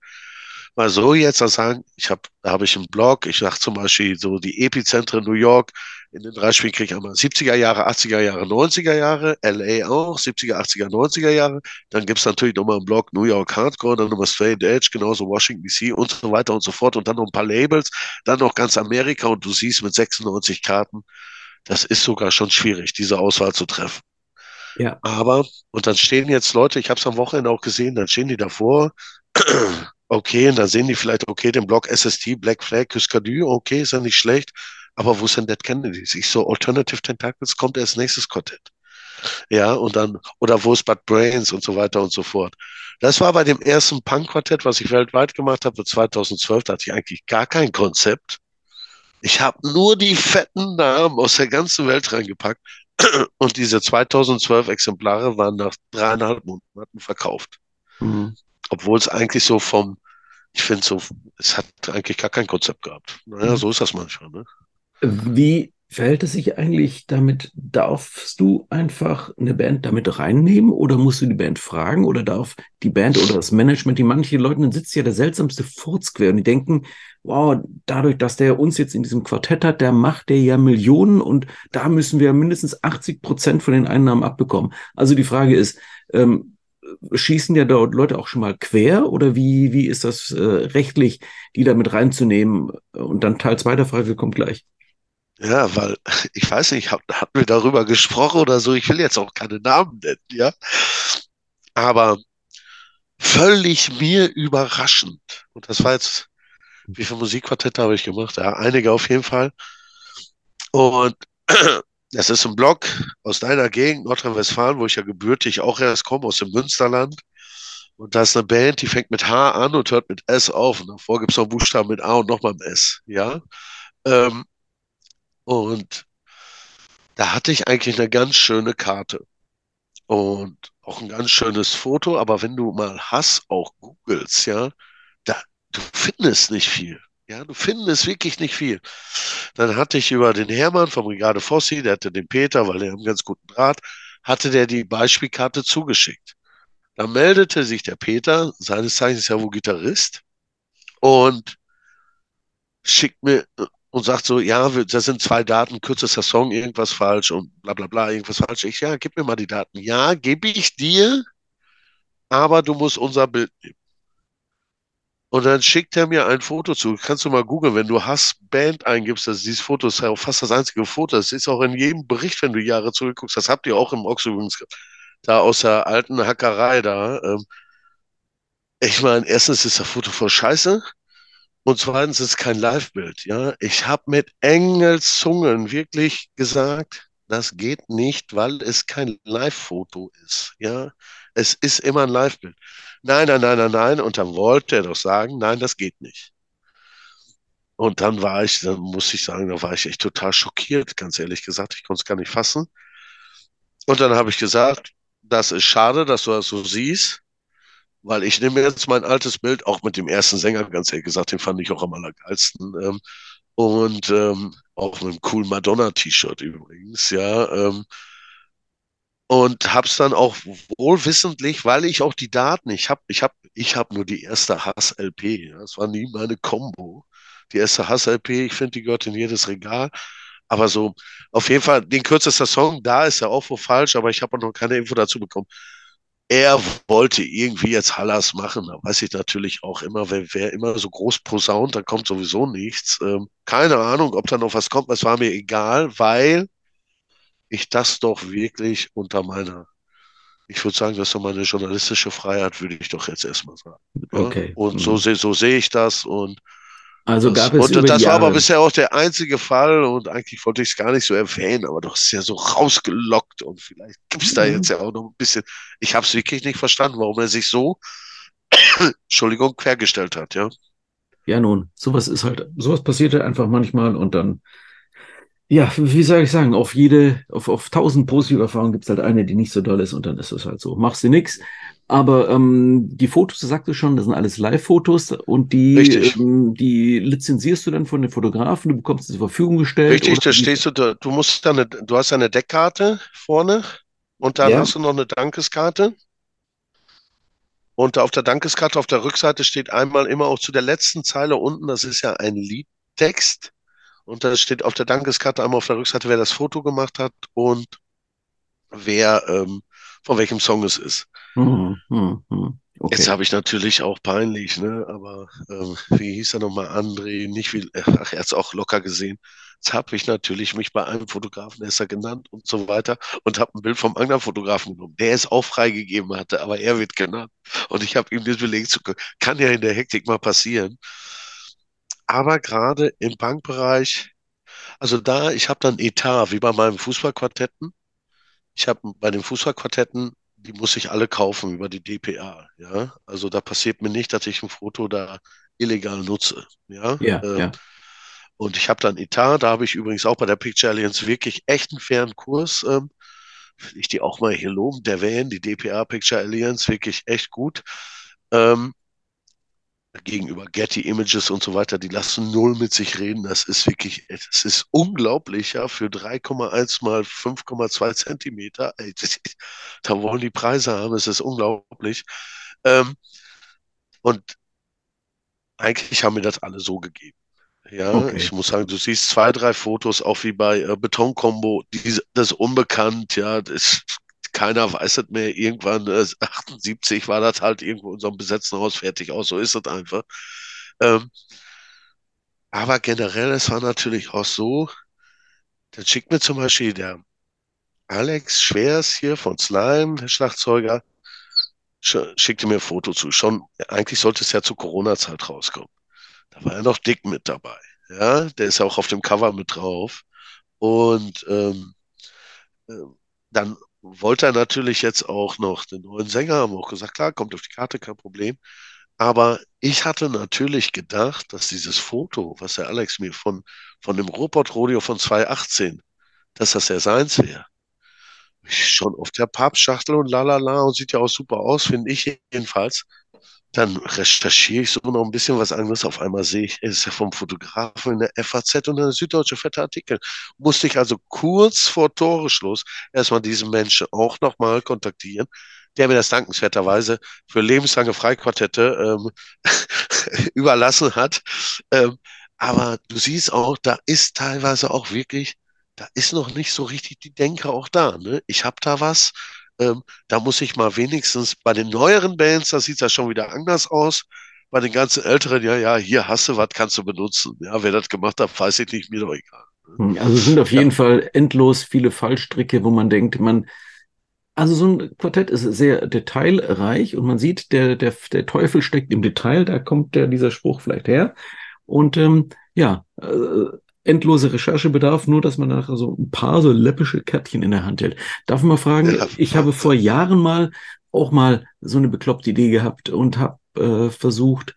mal so jetzt sagen, ich habe, da habe ich einen Blog, ich sage zum Beispiel so die Epizentren New York, in den drei Spielen kriege ich einmal 70er Jahre, 80er Jahre, 90er Jahre, LA auch, 70er, 80er, 90er Jahre. Dann gibt es natürlich nochmal einen Blog New York Hardcore, dann nochmal Straight Edge, genauso Washington DC und so weiter und so fort. Und dann noch ein paar Labels, dann noch ganz Amerika und du siehst mit 96 Karten, das ist sogar schon schwierig, diese Auswahl zu treffen. Ja. Aber, und dann stehen jetzt Leute, ich habe es am Wochenende auch gesehen, dann stehen die davor, okay, und dann sehen die vielleicht, okay, den Block SST, Black Flag, Cuskadu, okay, ist ja nicht schlecht, aber wo sind Dead Kennedys? Ich so, Alternative Tentacles kommt erst nächstes Quartett. Ja, und dann, oder wo ist Bad Brains und so weiter und so fort. Das war bei dem ersten Punk-Quartett, was ich weltweit gemacht habe, 2012, da hatte ich eigentlich gar kein Konzept. Ich habe nur die fetten Namen aus der ganzen Welt reingepackt und diese 2012 Exemplare waren nach dreieinhalb Monaten verkauft. Mhm. Obwohl es eigentlich so vom, ich finde so, es hat eigentlich gar kein Konzept gehabt. Naja, so ist das manchmal. Ne? Wie Verhält es sich eigentlich damit, darfst du einfach eine Band damit reinnehmen oder musst du die Band fragen oder darf die Band oder das Management, die manche Leuten, dann sitzt ja der seltsamste Furz quer und die denken, wow, dadurch, dass der uns jetzt in diesem Quartett hat, der macht der ja Millionen und da müssen wir mindestens 80 Prozent von den Einnahmen abbekommen. Also die Frage ist, ähm, schießen ja dort Leute auch schon mal quer oder wie, wie ist das äh, rechtlich, die da mit reinzunehmen? Und dann Teil zweiter Frage kommt gleich. Ja, weil ich weiß nicht, hat, hatten wir darüber gesprochen oder so? Ich will jetzt auch keine Namen nennen, ja. Aber völlig mir überraschend. Und das war jetzt, wie viele Musikquartette habe ich gemacht? Ja, einige auf jeden Fall. Und das ist ein Blog aus deiner Gegend, Nordrhein-Westfalen, wo ich ja gebürtig auch erst komme, aus dem Münsterland. Und da ist eine Band, die fängt mit H an und hört mit S auf. Und davor gibt es noch einen Buchstaben mit A und nochmal ein S. Ja. Ähm, und da hatte ich eigentlich eine ganz schöne Karte und auch ein ganz schönes Foto. Aber wenn du mal Hass auch googelst, ja, da, du findest nicht viel. Ja, du findest wirklich nicht viel. Dann hatte ich über den Hermann vom Brigade Fossi, der hatte den Peter, weil er einen ganz guten Draht, hatte der die Beispielkarte zugeschickt. Da meldete sich der Peter, seines Zeichens ja wohl Gitarrist, und schickt mir und sagt so, ja, das sind zwei Daten, kürzester Song, irgendwas falsch und bla bla bla, irgendwas falsch. Ich, ja, gib mir mal die Daten. Ja, gebe ich dir, aber du musst unser Bild nehmen. Und dann schickt er mir ein Foto zu. Kannst du mal googeln, wenn du Hass Band eingibst, dass dieses Foto ist ja fast das einzige Foto. Das ist auch in jedem Bericht, wenn du Jahre zurückguckst. Das habt ihr auch im Ox übrigens da aus der alten Hackerei da. Ähm, ich meine, erstens ist das Foto voll Scheiße. Und zweitens ist es kein Live-Bild. Ja, ich habe mit Engelszungen wirklich gesagt, das geht nicht, weil es kein Live-Foto ist. Ja, es ist immer ein Live-Bild. Nein, nein, nein, nein, nein. Und dann wollte er doch sagen, nein, das geht nicht. Und dann war ich, dann muss ich sagen, da war ich echt total schockiert, ganz ehrlich gesagt. Ich konnte es gar nicht fassen. Und dann habe ich gesagt, das ist schade, dass du das so siehst. Weil ich nehme jetzt mein altes Bild, auch mit dem ersten Sänger, ganz ehrlich gesagt, den fand ich auch am allergeilsten. Ähm, und ähm, auch mit einem coolen Madonna-T-Shirt übrigens, ja. Ähm, und hab's dann auch wohlwissentlich, weil ich auch die Daten, ich habe ich hab, ich hab nur die erste Hass-LP, ja, das war nie meine Combo. Die erste Hass-LP, ich finde, die gehört in jedes Regal. Aber so, auf jeden Fall, den kürzester Song, da ist er auch wo falsch, aber ich habe noch keine Info dazu bekommen er wollte irgendwie jetzt Hallas machen. Da weiß ich natürlich auch immer, wer, wer immer so groß posaunt, da kommt sowieso nichts. Ähm, keine Ahnung, ob da noch was kommt. Es war mir egal, weil ich das doch wirklich unter meiner, ich würde sagen, das ist doch meine journalistische Freiheit, würde ich doch jetzt erstmal sagen. Okay. Und so, mhm. so sehe ich das und also das, gab es und das war aber bisher auch der einzige Fall und eigentlich wollte ich es gar nicht so erwähnen, aber doch ist ja so rausgelockt und vielleicht gibt es da mhm. jetzt ja auch noch ein bisschen. Ich habe es wirklich nicht verstanden, warum er sich so, Entschuldigung, quergestellt hat, ja. Ja, nun, sowas ist halt, sowas passiert halt einfach manchmal und dann, ja, wie soll ich sagen, auf jede, auf, auf tausend positive Erfahrungen gibt es halt eine, die nicht so doll ist und dann ist es halt so. Machst du nix. Aber ähm, die Fotos, das sagst du schon, das sind alles Live-Fotos und die, ähm, die lizenzierst du dann von den Fotografen, du bekommst sie zur Verfügung gestellt. Richtig, da stehst du da, du musst dann, du hast eine Deckkarte vorne und dann ja. hast du noch eine Dankeskarte. Und auf der Dankeskarte auf der Rückseite steht einmal immer auch zu der letzten Zeile unten, das ist ja ein Liedtext. Und da steht auf der Dankeskarte einmal auf der Rückseite, wer das Foto gemacht hat und wer ähm, von welchem Song es ist. Mh. Okay. Jetzt habe ich natürlich auch peinlich, ne? Aber ähm, wie hieß er nochmal? André, nicht wie, ach, er hat es auch locker gesehen. Jetzt habe ich natürlich mich bei einem Fotografen erst genannt und so weiter und habe ein Bild vom anderen Fotografen genommen, der es auch freigegeben hatte, aber er wird genannt. Und ich habe ihm das belegt, kann ja in der Hektik mal passieren. Aber gerade im Bankbereich, also da, ich habe dann Etat, wie bei meinen Fußballquartetten, ich habe bei den Fußballquartetten, die muss ich alle kaufen über die DPA. Ja, also da passiert mir nicht, dass ich ein Foto da illegal nutze. Ja, ja. Ähm, ja. Und ich habe dann Etat, da habe ich übrigens auch bei der Picture Alliance wirklich echt einen fairen Kurs. Ähm, ich die auch mal hier loben, der erwähnen, die DPA Picture Alliance, wirklich echt gut. Ähm, gegenüber Getty Images und so weiter, die lassen null mit sich reden. Das ist wirklich, es ist unglaublich, ja, für 3,1 mal 5,2 Zentimeter. Ey, da wollen die Preise haben, es ist unglaublich. Ähm, und eigentlich haben mir das alle so gegeben. Ja, okay. ich muss sagen, du siehst zwei, drei Fotos, auch wie bei äh, Betonkombo, das ist unbekannt, ja, das, keiner weiß es mehr. Irgendwann, äh, 78 war das halt irgendwo in einem besetzten Haus fertig aus, so ist es einfach. Ähm, aber generell, es war natürlich auch so, dann schickt mir zum Beispiel der Alex Schwers hier von Slime, der Schlagzeuger, schickte mir ein Foto zu. Schon, eigentlich sollte es ja zur Corona-Zeit rauskommen. Da war er noch dick mit dabei. Ja, der ist ja auch auf dem Cover mit drauf. Und ähm, äh, dann wollte er natürlich jetzt auch noch den neuen Sänger, haben auch gesagt, klar, kommt auf die Karte, kein Problem. Aber ich hatte natürlich gedacht, dass dieses Foto, was der Alex mir von, von dem Robot Rodeo von 2018, dass das ja seins wäre. Schon auf der Pappschachtel und lalala und sieht ja auch super aus, finde ich jedenfalls. Dann recherchiere ich so noch ein bisschen was anderes. Auf einmal sehe ich, es ist ja vom Fotografen in der FAZ und in der Süddeutsche fette Artikel. Musste ich also kurz vor Toreschluss erstmal diesen Menschen auch nochmal kontaktieren, der mir das dankenswerterweise für lebenslange Freiquartette ähm, überlassen hat. Ähm, aber du siehst auch, da ist teilweise auch wirklich, da ist noch nicht so richtig die Denke auch da. Ne? Ich habe da was, ähm, da muss ich mal wenigstens bei den neueren Bands, da sieht das schon wieder anders aus. Bei den ganzen älteren, ja, ja, hier hast du was, kannst du benutzen. Ja, wer das gemacht hat, weiß ich nicht, mir doch egal. Hm, also es sind auf jeden Fall endlos viele Fallstricke, wo man denkt, man, also so ein Quartett ist sehr detailreich und man sieht, der, der, der Teufel steckt im Detail, da kommt der, dieser Spruch vielleicht her. Und ähm, ja, äh, endlose Recherchebedarf, nur dass man nachher so ein paar so läppische Kärtchen in der Hand hält. Darf ich mal fragen, ja. ich habe vor Jahren mal auch mal so eine bekloppte Idee gehabt und habe äh, versucht,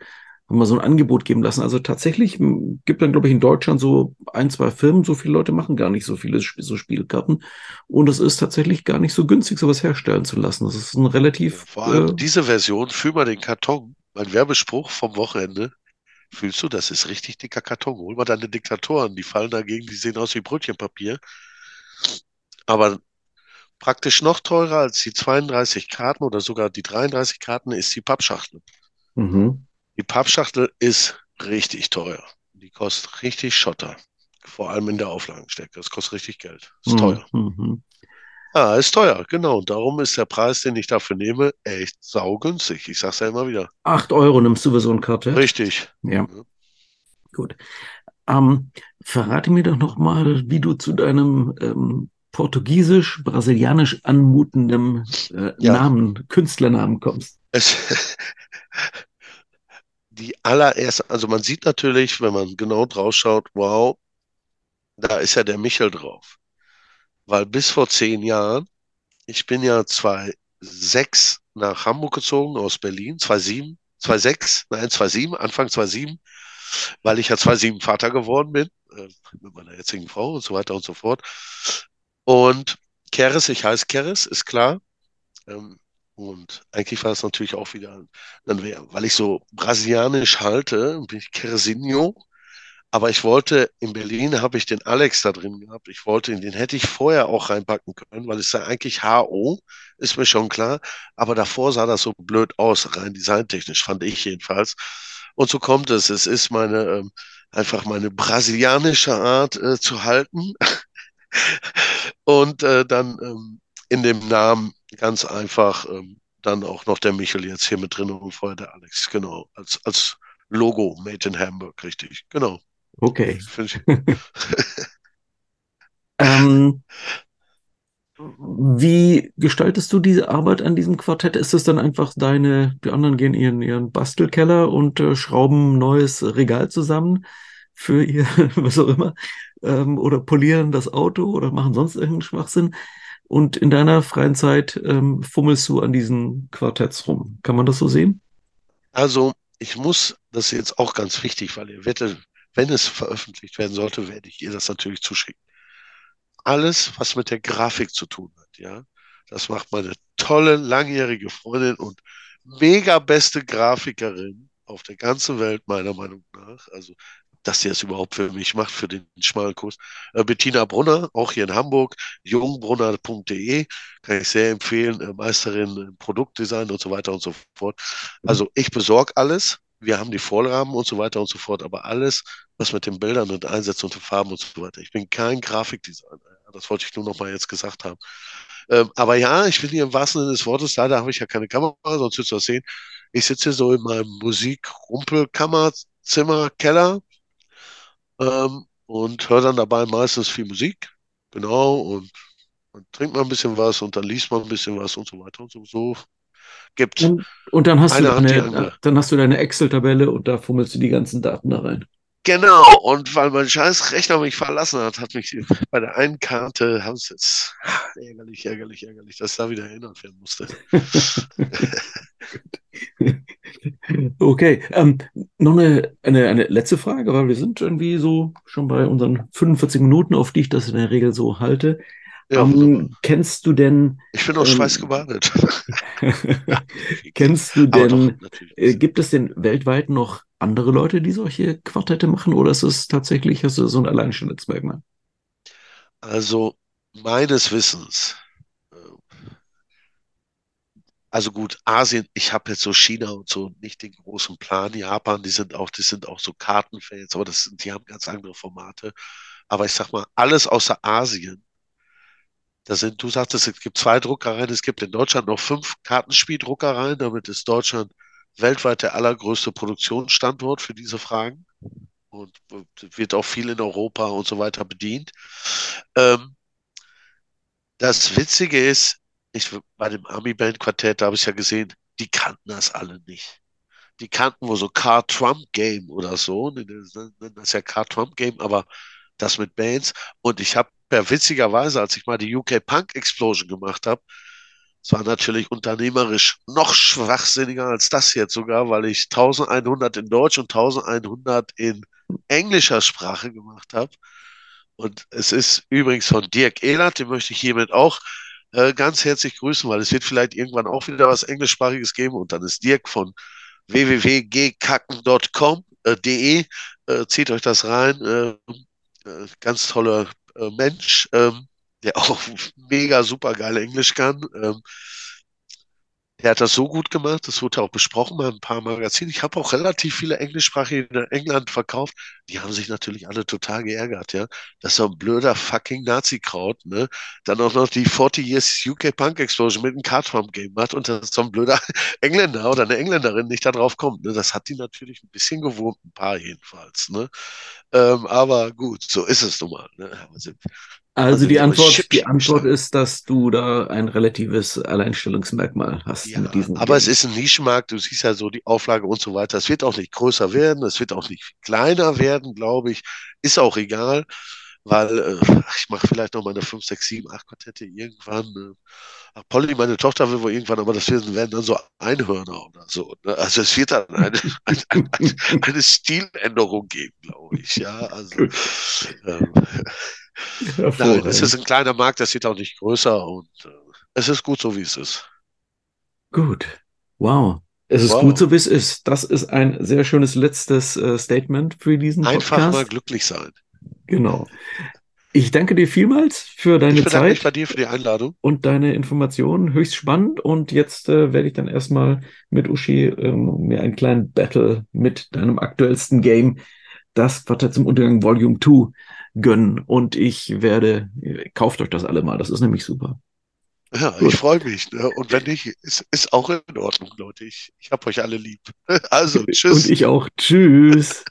haben wir so ein Angebot geben lassen. Also tatsächlich gibt dann, glaube ich, in Deutschland so ein, zwei Firmen, so viele Leute machen gar nicht so viele so Spielkarten. Und es ist tatsächlich gar nicht so günstig, sowas herstellen zu lassen. Das ist ein relativ. Vor allem äh, diese Version, fühl mal den Karton, mein Werbespruch vom Wochenende. Fühlst du, das ist richtig dicker Karton. Hol mal deine Diktatoren, die fallen dagegen, die sehen aus wie Brötchenpapier. Aber praktisch noch teurer als die 32 Karten oder sogar die 33 Karten ist die Pappschachtel. Mhm. Die Pappschachtel ist richtig teuer. Die kostet richtig Schotter. Vor allem in der Auflagenstärke. Das kostet richtig Geld. Ist mhm. teuer. Mhm. Ah, ist teuer, genau. Und darum ist der Preis, den ich dafür nehme, echt saugünstig. Ich sag's ja immer wieder. Acht Euro nimmst du für so eine Karte? Richtig. Ja. Mhm. Gut. Ähm, verrate mir doch noch mal, wie du zu deinem ähm, portugiesisch-brasilianisch anmutenden äh, ja. Namen, Künstlernamen kommst. Es, die allererste, also man sieht natürlich, wenn man genau drauf schaut, wow, da ist ja der Michel drauf weil bis vor zehn Jahren, ich bin ja 2006 nach Hamburg gezogen aus Berlin, 2007, 2006, nein, 2007, Anfang 2007, weil ich ja 2007 Vater geworden bin, äh, mit meiner jetzigen Frau und so weiter und so fort. Und Keres, ich heiße Keres, ist klar. Ähm, und eigentlich war es natürlich auch wieder, dann wär, weil ich so brasilianisch halte, bin ich Keresinho. Aber ich wollte, in Berlin habe ich den Alex da drin gehabt. Ich wollte ihn, den hätte ich vorher auch reinpacken können, weil es ja eigentlich HO, ist mir schon klar. Aber davor sah das so blöd aus, rein designtechnisch, fand ich jedenfalls. Und so kommt es. Es ist meine, ähm, einfach meine brasilianische Art äh, zu halten. Und äh, dann ähm, in dem Namen ganz einfach ähm, dann auch noch der Michel jetzt hier mit drin und vorher der Alex, genau, als, als Logo Made in Hamburg, richtig, genau. Okay. ähm, wie gestaltest du diese Arbeit an diesem Quartett? Ist es dann einfach deine, die anderen gehen in ihren, Bastelkeller und äh, schrauben ein neues Regal zusammen für ihr, was auch immer, ähm, oder polieren das Auto oder machen sonst irgendeinen Schwachsinn? Und in deiner freien Zeit ähm, fummelst du an diesen Quartetts rum. Kann man das so sehen? Also, ich muss, das ist jetzt auch ganz wichtig, weil ihr werdet wenn es veröffentlicht werden sollte, werde ich ihr das natürlich zuschicken. Alles, was mit der Grafik zu tun hat, ja, das macht meine tolle langjährige Freundin und mega beste Grafikerin, auf der ganzen Welt, meiner Meinung nach. Also, dass sie es überhaupt für mich macht, für den schmalen Kurs. Äh, Bettina Brunner, auch hier in Hamburg, jungbrunner.de, kann ich sehr empfehlen, äh, Meisterin im Produktdesign und so weiter und so fort. Also, ich besorge alles. Wir haben die Vorrahmen und so weiter und so fort, aber alles, was mit den Bildern und Einsätzen und den Farben und so weiter. Ich bin kein Grafikdesigner. Das wollte ich nur noch mal jetzt gesagt haben. Ähm, aber ja, ich bin hier im wahrsten Sinne des Wortes, leider habe ich ja keine Kamera, sonst würdest du das sehen. Ich sitze hier so in meinem Musikrumpelkammerzimmer, Keller ähm, und höre dann dabei meistens viel Musik. Genau, und man trinkt mal ein bisschen was und dann liest man ein bisschen was und so weiter und so. so. Gibt Und, und dann hast du eine deine, dann hast du deine Excel-Tabelle und da fummelst du die ganzen Daten da rein. Genau, und weil mein scheiß Rechner mich verlassen hat, hat mich bei der einen Karte, haben sie jetzt ärgerlich, ärgerlich, ärgerlich, dass da wieder erinnert werden musste. Okay, ähm, noch eine, eine, eine letzte Frage, weil wir sind irgendwie so schon bei unseren 45 Minuten, auf die ich das in der Regel so halte. Ja, Ähm, kennst du denn, ich bin aus ähm, Schweiß gebadet. kennst du denn, doch, äh, gibt es denn weltweit noch andere Leute, die solche Quartette machen oder ist es tatsächlich hast du so ein Alleinstellungsmerkmal? Also meines Wissens, äh, also gut, Asien, ich habe jetzt so China und so nicht den großen Plan. Japan, die sind auch, die sind auch so Kartenfans, aber das sind, die haben ganz andere Formate. Aber ich sag mal, alles außer Asien. Da sind, du sagtest, es gibt zwei Druckereien, es gibt in Deutschland noch fünf Kartenspieldruckereien, damit ist Deutschland weltweit der allergrößte Produktionsstandort für diese Fragen und wird auch viel in Europa und so weiter bedient. Ähm, das Witzige ist, ich, bei dem Army-Band-Quartett, da habe ich ja gesehen, die kannten das alle nicht. Die kannten wohl so Car Trump Game oder so, ne, das nennen das ja Car Trump Game, aber das mit Bands. Und ich habe ja witzigerweise, als ich mal die UK Punk Explosion gemacht habe, es war natürlich unternehmerisch noch schwachsinniger als das jetzt sogar, weil ich 1100 in Deutsch und 1100 in englischer Sprache gemacht habe. Und es ist übrigens von Dirk Ehlert, den möchte ich hiermit auch äh, ganz herzlich grüßen, weil es wird vielleicht irgendwann auch wieder was Englischsprachiges geben. Und dann ist Dirk von www.gkacken.com, äh, de, äh, zieht euch das rein. Äh, äh, ganz toller äh, Mensch, ähm, der auch mega super geil Englisch kann. Ähm, der hat das so gut gemacht, das wurde auch besprochen bei ein paar Magazinen. Ich habe auch relativ viele englischsprachige in England verkauft. Die haben sich natürlich alle total geärgert, ja. Das ist so ein blöder fucking Nazi-Kraut, ne? Dann auch noch die 40 Years UK Punk Explosion mit einem Cardfarm-Game macht und dass so ein blöder Engländer oder eine Engländerin nicht da drauf kommt, ne? Das hat die natürlich ein bisschen gewurmt, ein paar jedenfalls, ne? Ähm, aber gut, so ist es nun mal, ne? Also Also die Antwort, die Antwort ist, dass du da ein relatives Alleinstellungsmerkmal hast Ja, mit diesen aber es Games. ist ein Nischenmarkt, du siehst ja so die Auflage und so weiter. Es wird auch nicht größer werden, es wird auch nicht kleiner werden, glaube ich. Ist auch egal, weil äh, ich mache vielleicht noch meine 5, 6, 7, 8 Quartette irgendwann. Äh, ach, Polly, meine Tochter will wohl irgendwann, aber das werden, werden dann so Einhörner oder so. Ne? Also es wird dann eine, eine, eine, eine Stiländerung geben, glaube ich. Ja, also ähm, nein, es ist ein kleiner Markt, das wird auch nicht größer und äh, es ist gut so, wie es ist. Gut. Wow. Es ist Wow. gut so, wie es ist. Das ist ein sehr schönes letztes äh, Statement für diesen Einfach mal Podcast. glücklich sein. Genau. Ich danke dir vielmals für deine Ich bedanke mich bei Zeit dir für die Einladung. und deine Informationen. Höchst spannend. Und jetzt äh, werde ich dann erstmal mit Uschi ähm, mir einen kleinen Battle mit deinem aktuellsten Game, das Quartett zum Untergang Volume 2, gönnen. Und ich werde, kauft euch das alle mal. Das ist nämlich super. Ja, Gut. ich freue mich. Ne? Und wenn nicht, ist, ist auch in Ordnung, Leute. Ich, ich habe euch alle lieb. Also, tschüss. Und ich auch. Tschüss.